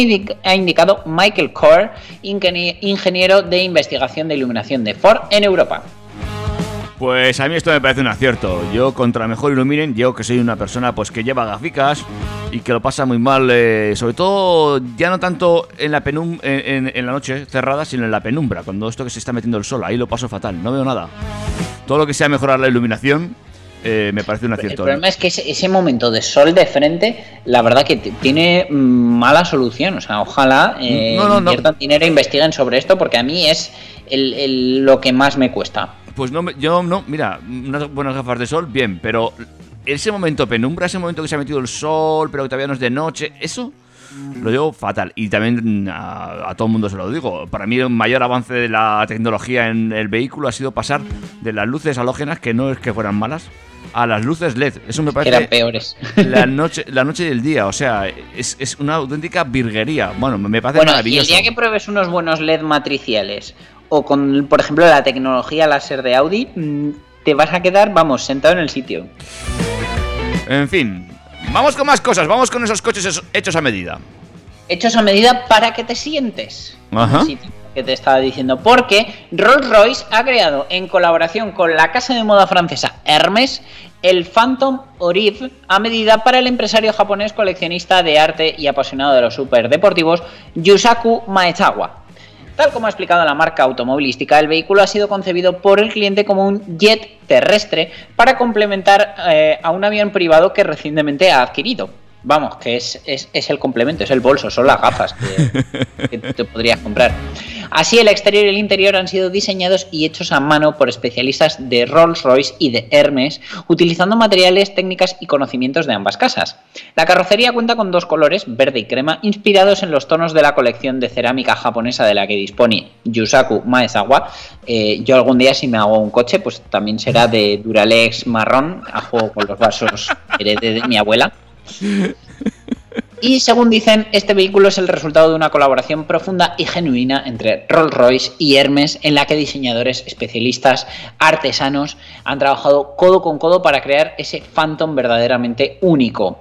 E: ha indicado Michael Core, ingenie- ingeniero de investigación de iluminación de Ford en Europa.
D: Pues a mí esto me parece un acierto. Yo contra mejor iluminen, yo que soy una persona pues que lleva gaficas y que lo pasa muy mal, eh, sobre todo ya no tanto en la penum en, en- en la noche cerrada, sino en la penumbra, cuando esto que se está metiendo el sol, ahí lo paso fatal, no veo nada. Todo lo que sea mejorar la iluminación eh, me parece un
E: El
D: acierto.
E: problema es que ese, ese momento de sol de frente, la verdad que tiene mala solución. O sea, ojalá eh,
D: No, no, no.
E: inviertan dinero e investiguen sobre esto, porque a mí es el- el- lo que más me cuesta.
D: Pues no, yo no, mira, unas buenas gafas de sol, bien, pero ese momento penumbra, ese momento que se ha metido el sol, pero que todavía no es de noche, eso lo llevo fatal. Y también a, a todo el mundo se lo digo. Para mí el mayor avance de la tecnología en el vehículo ha sido pasar de las luces halógenas, que no es que fueran malas, a las luces LED. Eso me
E: Que eran
D: parece
E: peores. (laughs)
D: la noche, la noche y el día. O sea, es, es una auténtica virguería. Bueno, me parece
E: Bueno, y el
D: maravilloso.
E: día que pruebes unos buenos LED matriciales o con, por ejemplo, la tecnología láser de Audi, mm, te vas a quedar, vamos, sentado en el sitio.
D: En fin, vamos con más cosas. Vamos con esos coches es- hechos a medida.
E: hechos a medida para que te sientes.
D: Ajá.
E: Sí, que te estaba diciendo. Porque Rolls Royce ha creado en colaboración con la casa de moda francesa Hermes el Phantom Orive a medida para el empresario japonés coleccionista de arte y apasionado de los superdeportivos Yusaku Maezawa. Tal como ha explicado la marca automovilística, el vehículo ha sido concebido por el cliente como un jet terrestre para complementar eh, a un avión privado que recientemente ha adquirido. Vamos, que es, es- es el complemento, es el bolso, son las gafas que, (laughs) que te podrías comprar. Así, el exterior y el interior han sido diseñados y hechos a mano por especialistas de Rolls-Royce y de Hermes, utilizando materiales, técnicas y conocimientos de ambas casas. La carrocería cuenta con dos colores, verde y crema, inspirados en los tonos de la colección de cerámica japonesa de la que dispone Yusaku Maezawa. Eh, yo algún día, si me hago un coche, pues también será de Duralex marrón, a juego con los vasos (laughs) heredé de mi abuela. Y según dicen, este vehículo es el resultado de una colaboración profunda y genuina entre Rolls-Royce y Hermes, en la que diseñadores, especialistas, artesanos han trabajado codo con codo para crear ese Phantom verdaderamente único.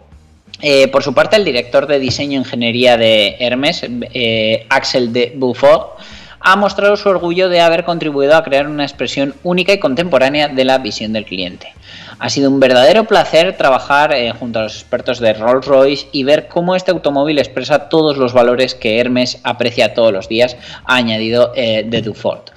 E: Eh, por su parte, el director de diseño e ingeniería de Hermes, eh, Axel de Beaufort, ha mostrado su orgullo de haber contribuido a crear una expresión única y contemporánea de la visión del cliente. Ha sido un verdadero placer trabajar eh, junto a los expertos de Rolls-Royce y ver cómo este automóvil expresa todos los valores que Hermes aprecia todos los días, ha añadido eh, de Dufort.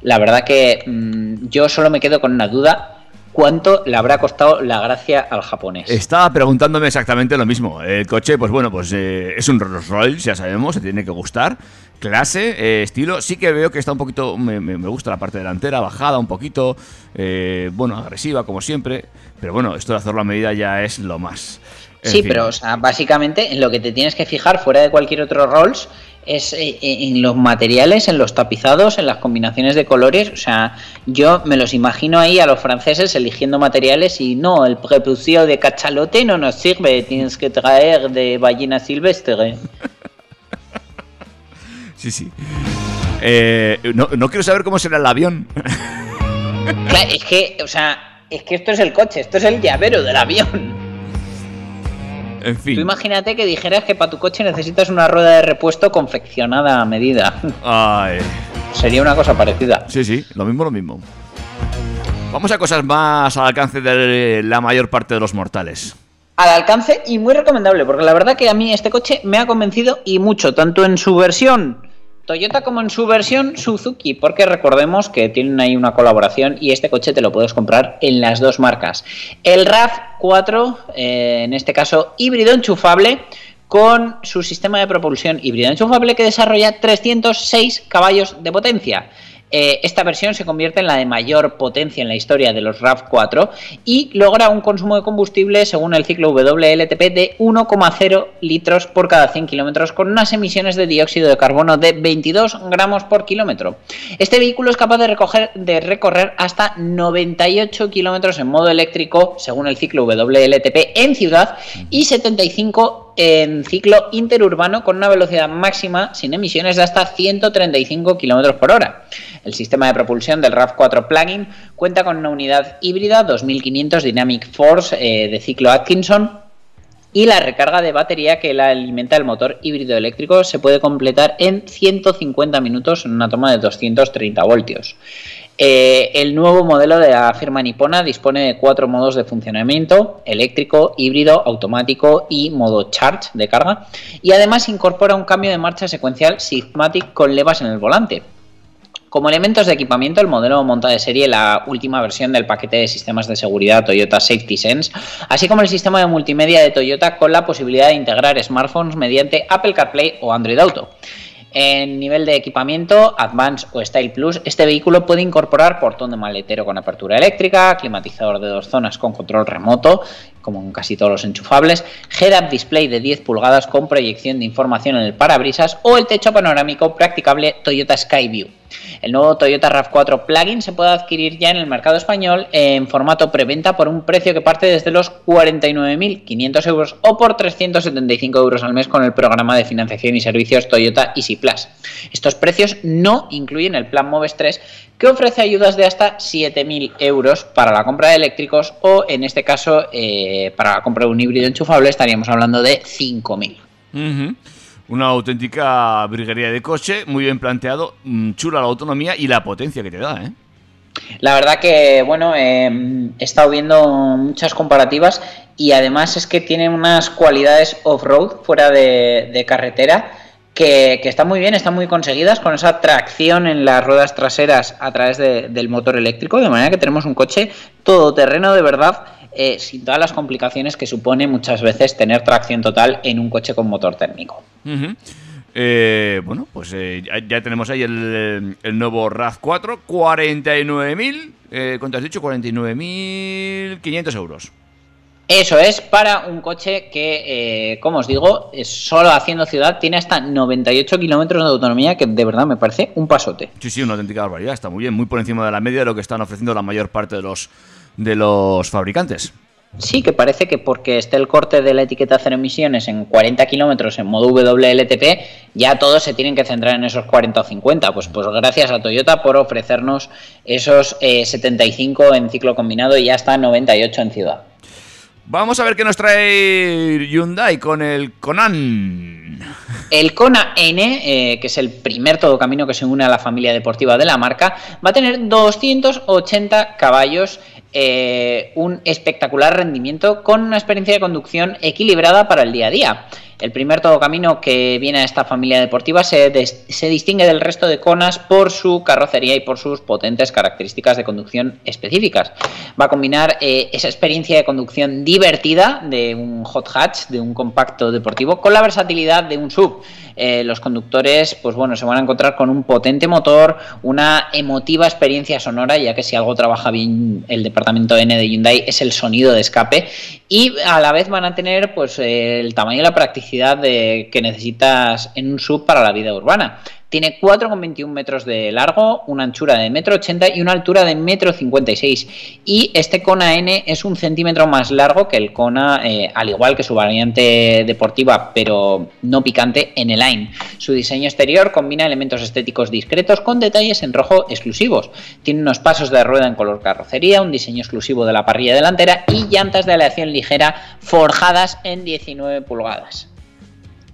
E: la verdad que mm, yo solo me quedo con una duda. ¿Cuánto le habrá costado la gracia al japonés?
D: Estaba preguntándome exactamente lo mismo. El coche, pues bueno, pues eh, es un Rolls Royce, ya sabemos, se tiene que gustar. Clase, eh, estilo, sí que veo que está un poquito, me, gusta la parte delantera, bajada un poquito, eh, bueno, agresiva como siempre, pero bueno, esto de hacerlo a medida ya es lo más. En
E: Sí,
D: fin.
E: pero o sea, básicamente en lo que te tienes que fijar fuera de cualquier otro Rolls es eh, en los materiales, en los tapizados, en las combinaciones de colores. O sea, yo me los imagino ahí a los franceses eligiendo materiales y no, el prepucio de cachalote no nos sirve, tienes que traer de ballena silvestre. (laughs)
D: Sí, sí. Eh, no, no quiero saber cómo será el avión.
E: Claro, es que, o sea, es que esto es el coche, esto es el llavero del avión.
D: En
E: Tú
D: fin.
E: imagínate que dijeras que para tu coche necesitas una rueda de repuesto confeccionada a medida.
D: Ay.
E: Sería una cosa parecida.
D: Sí, sí, lo mismo, lo mismo. Vamos a cosas más al alcance de la mayor parte de los mortales.
E: al alcance y muy recomendable, porque la verdad que a mí este coche me ha convencido y mucho, tanto en su versión Toyota como en su versión Suzuki, porque recordemos que tienen ahí una colaboración y este coche te lo puedes comprar en las dos marcas. El RAV4, eh, en este caso híbrido enchufable, con su sistema de propulsión híbrido enchufable que desarrolla 306 caballos de potencia. Eh, esta versión se convierte en la de mayor potencia en la historia de los RAV4 y logra un consumo de combustible según el ciclo WLTP de 1,0 litros por cada 100 kilómetros con unas emisiones de dióxido de carbono de 22 gramos por kilómetro. Este vehículo es capaz de, de recorrer hasta 98 kilómetros en modo eléctrico según el ciclo WLTP en ciudad y 75 en ciclo interurbano con una velocidad máxima sin emisiones de hasta 135 km por hora. El sistema de propulsión del RAV4 plug-in cuenta con una unidad híbrida 2500 Dynamic Force eh, de ciclo Atkinson y la recarga de batería que la alimenta el motor híbrido eléctrico se puede completar en 150 minutos en una toma de 230 voltios. Eh, el nuevo modelo de la firma nipona dispone de cuatro modos de funcionamiento, eléctrico, híbrido, automático y modo charge de carga, y además incorpora un cambio de marcha secuencial Sigmatic con levas en el volante. Como elementos de equipamiento, el modelo monta de serie la última versión del paquete de sistemas de seguridad Toyota Safety Sense, así como el sistema de multimedia de Toyota con la posibilidad de integrar smartphones mediante Apple CarPlay o Android Auto. En nivel de equipamiento, Advance o Style Plus, este vehículo puede incorporar portón de maletero con apertura eléctrica, climatizador de dos zonas con control remoto, como en casi todos los enchufables, head-up display de 10 pulgadas con proyección de información en el parabrisas o el techo panorámico practicable Toyota Skyview. El nuevo Toyota RAV4 Plug-in se puede adquirir ya en el mercado español en formato preventa por un precio que parte desde los 49.500 euros o por 375 euros al mes con el programa de financiación y servicios Toyota Easy Plus. Estos precios no incluyen el plan Moves 3 que ofrece ayudas de hasta 7.000 euros para la compra de eléctricos o en este caso eh, para la compra de un híbrido enchufable estaríamos hablando de 5.000.
D: Ujú. Una auténtica briguería de coche, muy bien planteado, mm, chula la autonomía y la potencia que te da, ¿eh?
E: La verdad que, bueno, eh, he estado viendo muchas comparativas y además es que tiene unas cualidades off-road fuera de, de carretera que, que, están muy bien, están muy conseguidas con esa tracción en las ruedas traseras a través de, del motor eléctrico, de manera que tenemos un coche todoterreno de verdad, eh, sin todas las complicaciones que supone muchas veces tener tracción total en un coche con motor térmico.
D: Uh -huh. Eh, bueno, pues eh, ya, ya, tenemos ahí el, el nuevo RAV4, 49.000, eh, ¿cuánto has dicho? 49.500 euros.
E: Eso es para un coche que, eh, como os digo, solo haciendo ciudad tiene hasta 98 kilómetros de autonomía, que de verdad me parece un pasote.
D: Sí, sí, una auténtica barbaridad, está muy bien, muy por encima de la media de lo que están ofreciendo la mayor parte de los, de los fabricantes.
E: Sí, que parece que porque esté el corte de la etiqueta cero emisiones en 40 kilómetros en modo WLTP, ya todos se tienen que centrar en esos 40 o 50. Pues, pues gracias a Toyota por ofrecernos esos eh, 75 en ciclo combinado y ya hasta 98 en ciudad.
D: Vamos a ver qué nos trae Hyundai con el Conan.
E: El Kona N, eh, que es el primer todocamino que se une a la familia deportiva de la marca, va a tener 280 caballos, eh, un espectacular rendimiento con una experiencia de conducción equilibrada para el día a día. El primer todo camino que viene a esta familia deportiva se, se distingue del resto de Konas por su carrocería y por sus potentes características de conducción específicas. Va a combinar eh, esa experiencia de conducción divertida de un hot hatch, de un compacto deportivo, con la versatilidad de un sub. Eh, los conductores, pues bueno, se van a encontrar con un potente motor, una emotiva experiencia sonora, ya que si algo trabaja bien el departamento N de Hyundai es el sonido de escape, y a la vez van a tener pues el tamaño y la practicidad de, que necesitas en un sub para la vida urbana. Tiene 4,21 metros de largo, una anchura de 1,80 m y una altura de 1,56 m. Y este Kona N es un centímetro más largo que el Kona, eh, al igual que su variante deportiva, pero no picante, en el Line. Su diseño exterior combina elementos estéticos discretos con detalles en rojo exclusivos. Tiene unos pasos de rueda en color carrocería, un diseño exclusivo de la parrilla delantera y llantas de aleación ligera forjadas en 19 pulgadas.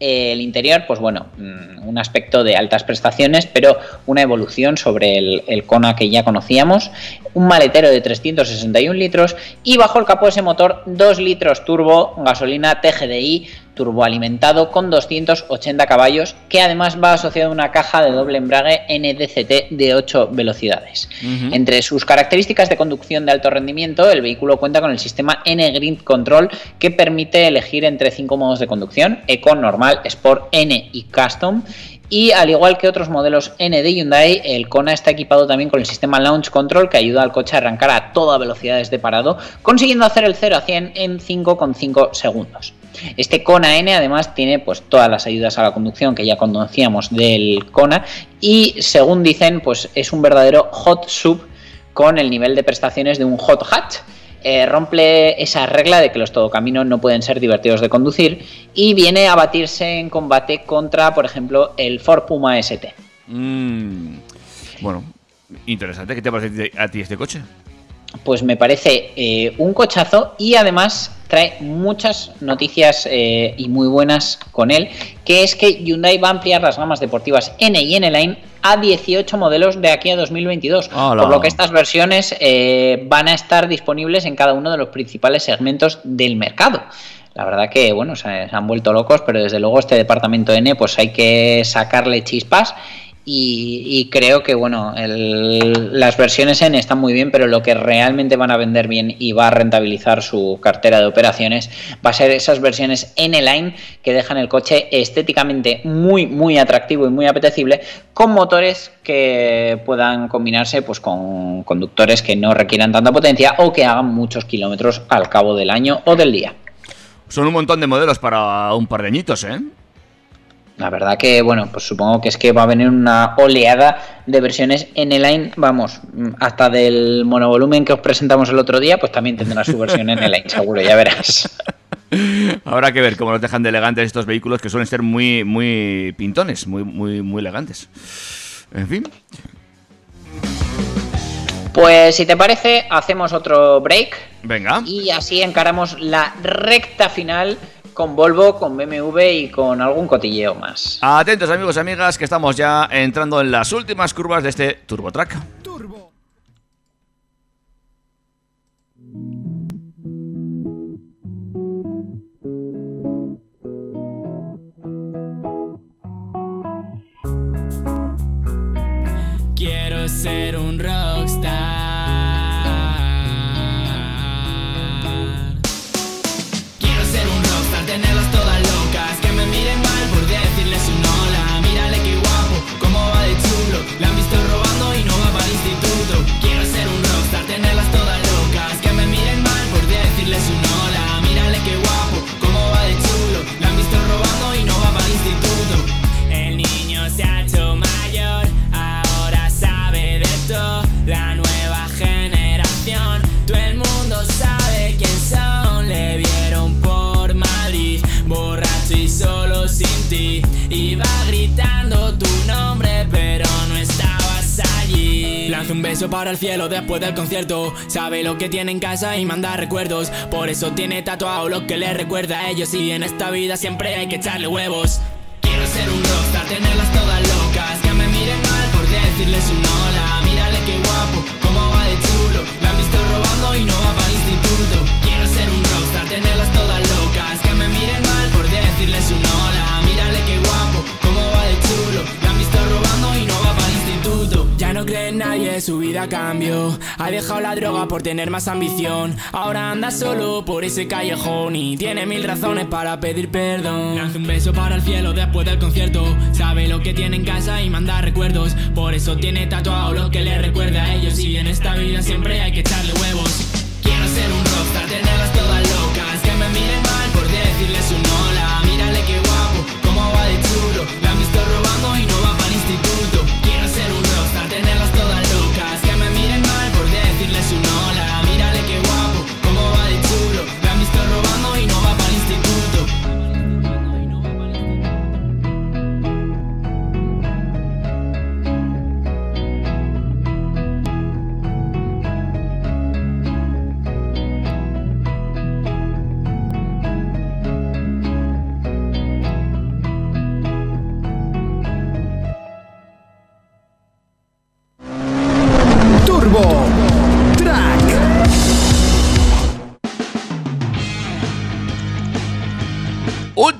E: El interior, pues bueno, mm, un aspecto de altas prestaciones, pero una evolución sobre el, el Kona que ya conocíamos. Un maletero de 361 litros y bajo el capó ese motor 2 litros turbo, gasolina TGDI, turboalimentado con 280 caballos, que además va asociado a una caja de doble embrague NDCT de 8 velocidades. Entre sus características de conducción de alto rendimiento, el vehículo cuenta con el sistema N-Grid Control que permite elegir entre cinco modos de conducción, Eco, Normal, Sport, N y Custom. Y al igual que otros modelos N de Hyundai, el Kona está equipado también con el sistema Launch Control que ayuda al coche a arrancar a toda velocidad desde parado, consiguiendo hacer el 0 a 100 en 5,5 segundos. Este Kona N además tiene pues todas las ayudas a la conducción que ya conocíamos del Kona y según dicen pues es un verdadero hot sub con el nivel de prestaciones de un hot hatch. Eh, rompe esa regla de que los todocaminos no pueden ser divertidos de conducir y viene a batirse en combate contra, por ejemplo, el Ford Puma ST.
D: Mm, bueno, interesante. ¿Qué te parece a ti este coche?
E: Pues me parece eh, un cochazo y además trae muchas noticias eh, y muy buenas con él, que es que Hyundai va a ampliar las gamas deportivas N y N-Line a 18 modelos de aquí a 2022,
D: ¡Hala!
E: por lo que estas versiones eh, van a estar disponibles en cada uno de los principales segmentos del mercado. La verdad que, bueno, se han vuelto locos, pero desde luego este departamento N, pues hay que sacarle chispas y, creo que bueno las versiones N están muy bien pero lo que realmente van a vender bien y va a rentabilizar su cartera de operaciones va a ser esas versiones N Line que dejan el coche estéticamente muy muy atractivo y muy apetecible con motores que puedan combinarse pues con conductores que no requieran tanta potencia o que hagan muchos kilómetros al cabo del año o del día
D: Son un montón de modelos para un par de añitos, ¿eh?
E: La verdad que, bueno, pues supongo que es que va a venir una oleada de versiones en el line, vamos, mm, hasta del monovolumen que os presentamos el otro día, pues también tendrá su versión en el line, seguro, ya verás. (laughs)
D: Habrá que ver cómo los dejan de elegantes estos vehículos que suelen ser muy, muy pintones, muy, muy, muy elegantes. En fin.
E: Pues si te parece, hacemos otro break
D: Venga.
E: y así encaramos la recta final con Volvo, con BMW y con algún cotilleo más.
D: Atentos amigos y amigas que estamos ya entrando en las últimas curvas de este Turbo Track.
G: Turbo.
J: Quiero ser un rockstar. Cielo después del concierto. Sabe lo que tiene en casa y manda recuerdos. Por eso tiene tatuado lo que le recuerda a ellos. Y en esta vida siempre hay que echarle huevos. Quiero ser un rockstar, tenerlas todas nadie, su vida cambió. Ha dejado la droga por tener más ambición. Ahora anda solo por ese callejón y tiene mil razones para pedir perdón. Lanza un beso para el cielo después del concierto. Sabe lo que tiene en casa y manda recuerdos. Por eso tiene tatuado lo que le recuerda a ellos. Y en esta vida siempre hay que echarle huevos. Quiero ser un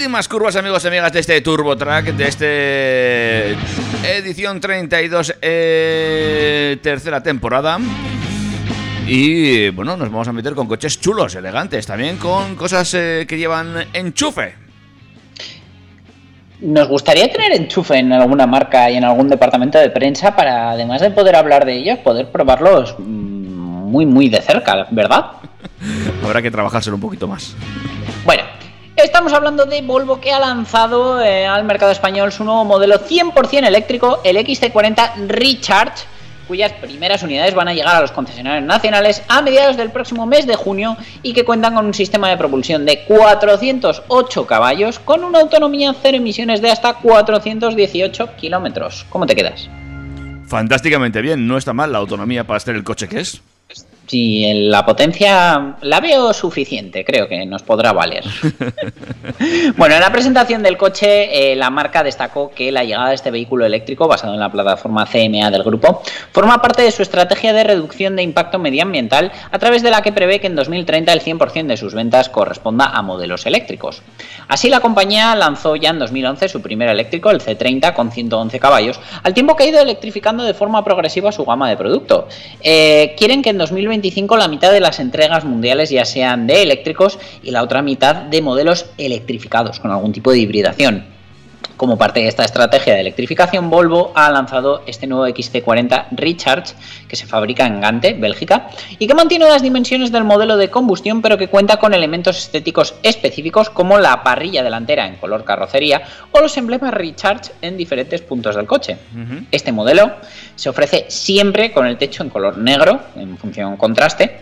D: Últimas curvas, amigos y amigas, de este Turbo Track, de este edición 32, eh, tercera temporada. Y bueno, nos vamos a meter con coches chulos, elegantes, también con cosas eh, que llevan enchufe.
E: Nos gustaría tener enchufe en alguna marca y en algún departamento de prensa para, además de poder hablar de ellos, poder probarlos mm, muy, muy de cerca, ¿verdad? (laughs)
D: Habrá que trabajárselo un poquito más.
E: Bueno, estamos hablando de Volvo que ha lanzado eh, al mercado español su nuevo modelo 100% eléctrico, el XC40 Recharge, cuyas primeras unidades van a llegar a los concesionarios nacionales a mediados del próximo mes de junio y que cuentan con un sistema de propulsión de 408 caballos con una autonomía cero emisiones de hasta 418 kilómetros. ¿Cómo te quedas?
D: Fantásticamente bien, no está mal la autonomía para ser el coche que es.
E: Sí, la potencia la veo suficiente, creo que nos podrá valer. (laughs) bueno, en la presentación del coche, eh, la marca destacó que la llegada de este vehículo eléctrico, basado en la plataforma CMA del grupo, forma parte de su estrategia de reducción de impacto medioambiental, a través de la que prevé que en 2030 el 100% de sus ventas corresponda a modelos eléctricos. Así, la compañía lanzó ya en 2011 su primer eléctrico, el C30, con 111 caballos, al tiempo que ha ido electrificando de forma progresiva su gama de producto. Eh, quieren que en 2025 la mitad de las entregas mundiales ya sean de eléctricos y la otra mitad de modelos electrificados con algún tipo de hibridación. Como parte de esta estrategia de electrificación, Volvo ha lanzado este nuevo XC40 Recharge que se fabrica en Gante, Bélgica, y que mantiene las dimensiones del modelo de combustión, pero que cuenta con elementos estéticos específicos como la parrilla delantera en color carrocería o los emblemas Recharge en diferentes puntos del coche. Este modelo se ofrece siempre con el techo en color negro, en función contraste,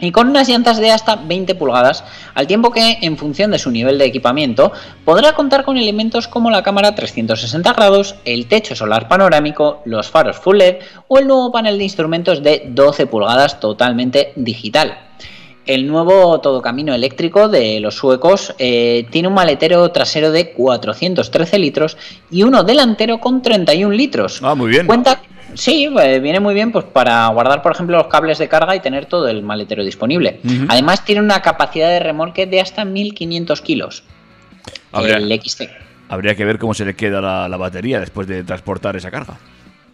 E: y con unas llantas de hasta 20 pulgadas, al tiempo que, en función de su nivel de equipamiento, podrá contar con elementos como la cámara 360 grados, el techo solar panorámico, los faros full LED o el nuevo panel de instrumentos de 12 pulgadas totalmente digital. El nuevo todocamino eléctrico de los suecos eh, tiene un maletero trasero de 413 litros y uno delantero con 31 litros.
D: Ah, muy bien.
E: Cuenta, sí, eh, viene muy bien pues para guardar, por ejemplo, los cables de carga y tener todo el maletero disponible. Además, tiene una capacidad de remolque de hasta 1500 kilos.
D: Habría,
E: El XT.
D: habría que ver cómo se le queda la, la batería después de transportar esa carga.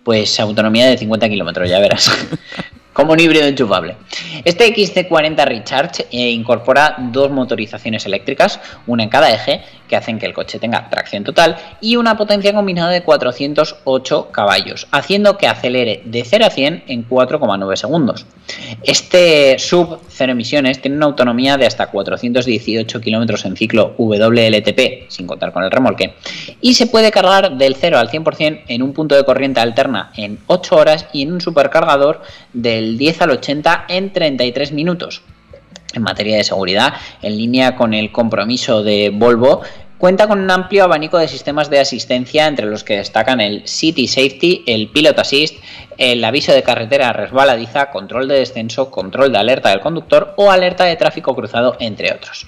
E: Pues autonomía de 50 kilómetros, ya verás. (laughs) Como un híbrido enchufable. Este XC40 Recharge eh, incorpora dos motorizaciones eléctricas, una en cada eje, que hacen que el coche tenga tracción total, y una potencia combinada de 408 caballos, haciendo que acelere de 0 a 100 en 4,9 segundos. Este sub cero emisiones tiene una autonomía de hasta 418 kilómetros en ciclo WLTP, sin contar con el remolque, y se puede cargar del 0 al 100% en un punto de corriente alterna en 8 horas y en un supercargador del 10 al 80 en 33 minutos. En materia de seguridad, en línea con el compromiso de Volvo, cuenta con un amplio abanico de sistemas de asistencia entre los que destacan el City Safety, el Pilot Assist, el aviso de carretera resbaladiza, control de descenso, control de alerta del conductor o alerta de tráfico cruzado, entre otros.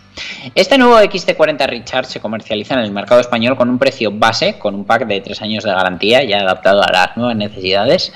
E: Este nuevo XT40 Recharge se comercializa en el mercado español con un precio base, con un pack de 3 años de garantía ya adaptado a las nuevas necesidades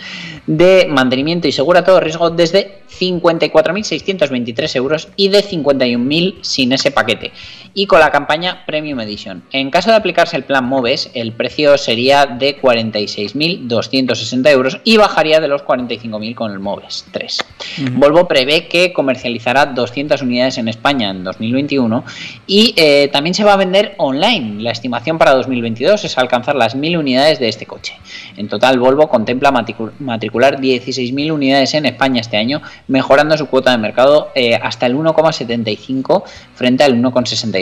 E: de mantenimiento y seguro a todo riesgo desde 54.623 euros y de 51.000 sin ese paquete. Y con la campaña Premium Edition. En caso de aplicarse el plan MOVES, el precio sería de 46.260 euros y bajaría de los 45.000 con el MOVES 3. Volvo prevé que comercializará 200 unidades en España en 2021 y eh, también se va a vender online. La estimación para 2022 es alcanzar las 1.000 unidades de este coche. En total, Volvo contempla matricu- matricular 16.000 unidades en España este año, mejorando su cuota de mercado eh, hasta el 1,75 frente al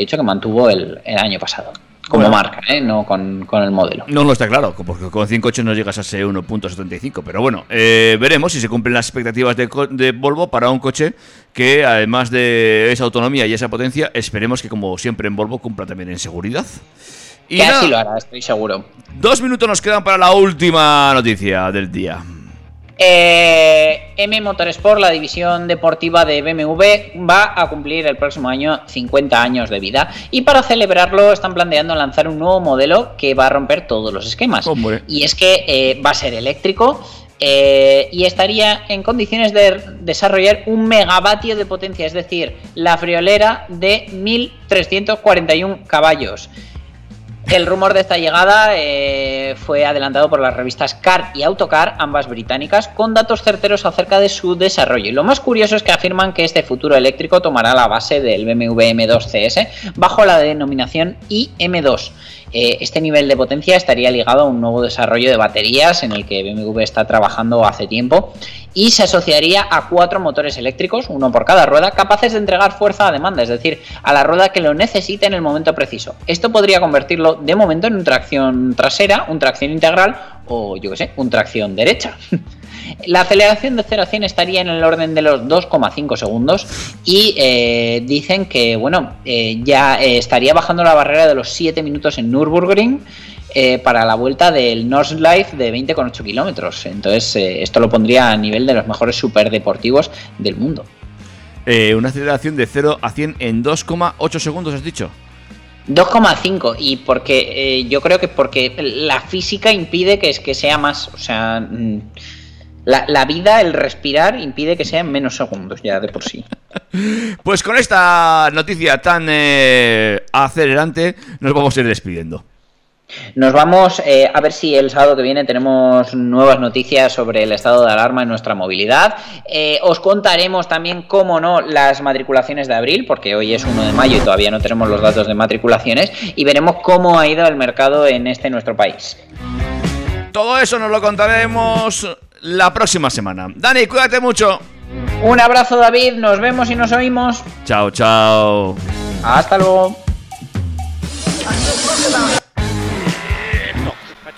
E: 1,68 que mantuvo el, el año pasado. Como
D: Bueno.
E: marca, ¿eh? no con, con el modelo.
D: No lo está claro, porque con 5 coches no llegas a ese 1.75. Pero bueno, eh, veremos si se cumplen las expectativas de, de Volvo para un coche que, además de esa autonomía y esa potencia, esperemos que, como siempre en Volvo, cumpla también en seguridad. Y
E: Que así lo hará, estoy seguro.
D: dos minutos nos quedan para la última noticia del día.
E: Eh, M Motorsport, la división deportiva de BMW, va a cumplir el próximo año 50 años de vida y para celebrarlo están planteando lanzar un nuevo modelo que va a romper todos los esquemas.
D: Hombre.
E: Y es que eh, va a ser eléctrico eh, y estaría en condiciones de desarrollar un megavatio de potencia, es decir, la friolera de 1341 caballos. El rumor de esta llegada eh, fue adelantado por las revistas Car y Autocar, ambas británicas, con datos certeros acerca de su desarrollo. Y lo más curioso es que afirman que este futuro eléctrico tomará la base del BMW M2 CS bajo la denominación IM2. Eh, este nivel de potencia estaría ligado a un nuevo desarrollo de baterías en el que BMW está trabajando hace tiempo y se asociaría a cuatro motores eléctricos, uno por cada rueda, capaces de entregar fuerza a demanda, es decir, a la rueda que lo necesite en el momento preciso. Esto podría convertirlo de momento en un tracción trasera, un tracción integral o yo que sé, un tracción derecha. (laughs) La aceleración de 0 a 100 estaría en el orden de los 2,5 segundos y eh, dicen que bueno eh, ya eh, estaría bajando la barrera de los 7 minutos en Nürburgring para la vuelta del Nordschleife de 20,8 kilómetros. Entonces esto lo pondría a nivel de los mejores superdeportivos del mundo.
D: Una aceleración de 0 a 100 en 2,8 segundos, has dicho.
E: 2,5 y porque eh, yo creo que porque la física impide que, es, que sea más, o sea, mm, la, la vida, el respirar impide que sea en menos segundos ya de por sí. (laughs)
D: Pues con esta noticia tan eh, acelerante, nos vamos a ir despidiendo.
E: Nos vamos eh, a ver si el sábado que viene tenemos nuevas noticias sobre el estado de alarma en nuestra movilidad. Eh, os contaremos también, cómo no, las matriculaciones de abril, porque hoy es 1 de mayo y todavía no tenemos los datos de matriculaciones, y veremos cómo ha ido el mercado en este nuestro país.
D: Todo eso nos lo contaremos la próxima semana. Dani, cuídate mucho.
E: Un abrazo David, nos vemos y nos oímos.
D: Chao, chao.
E: Hasta luego.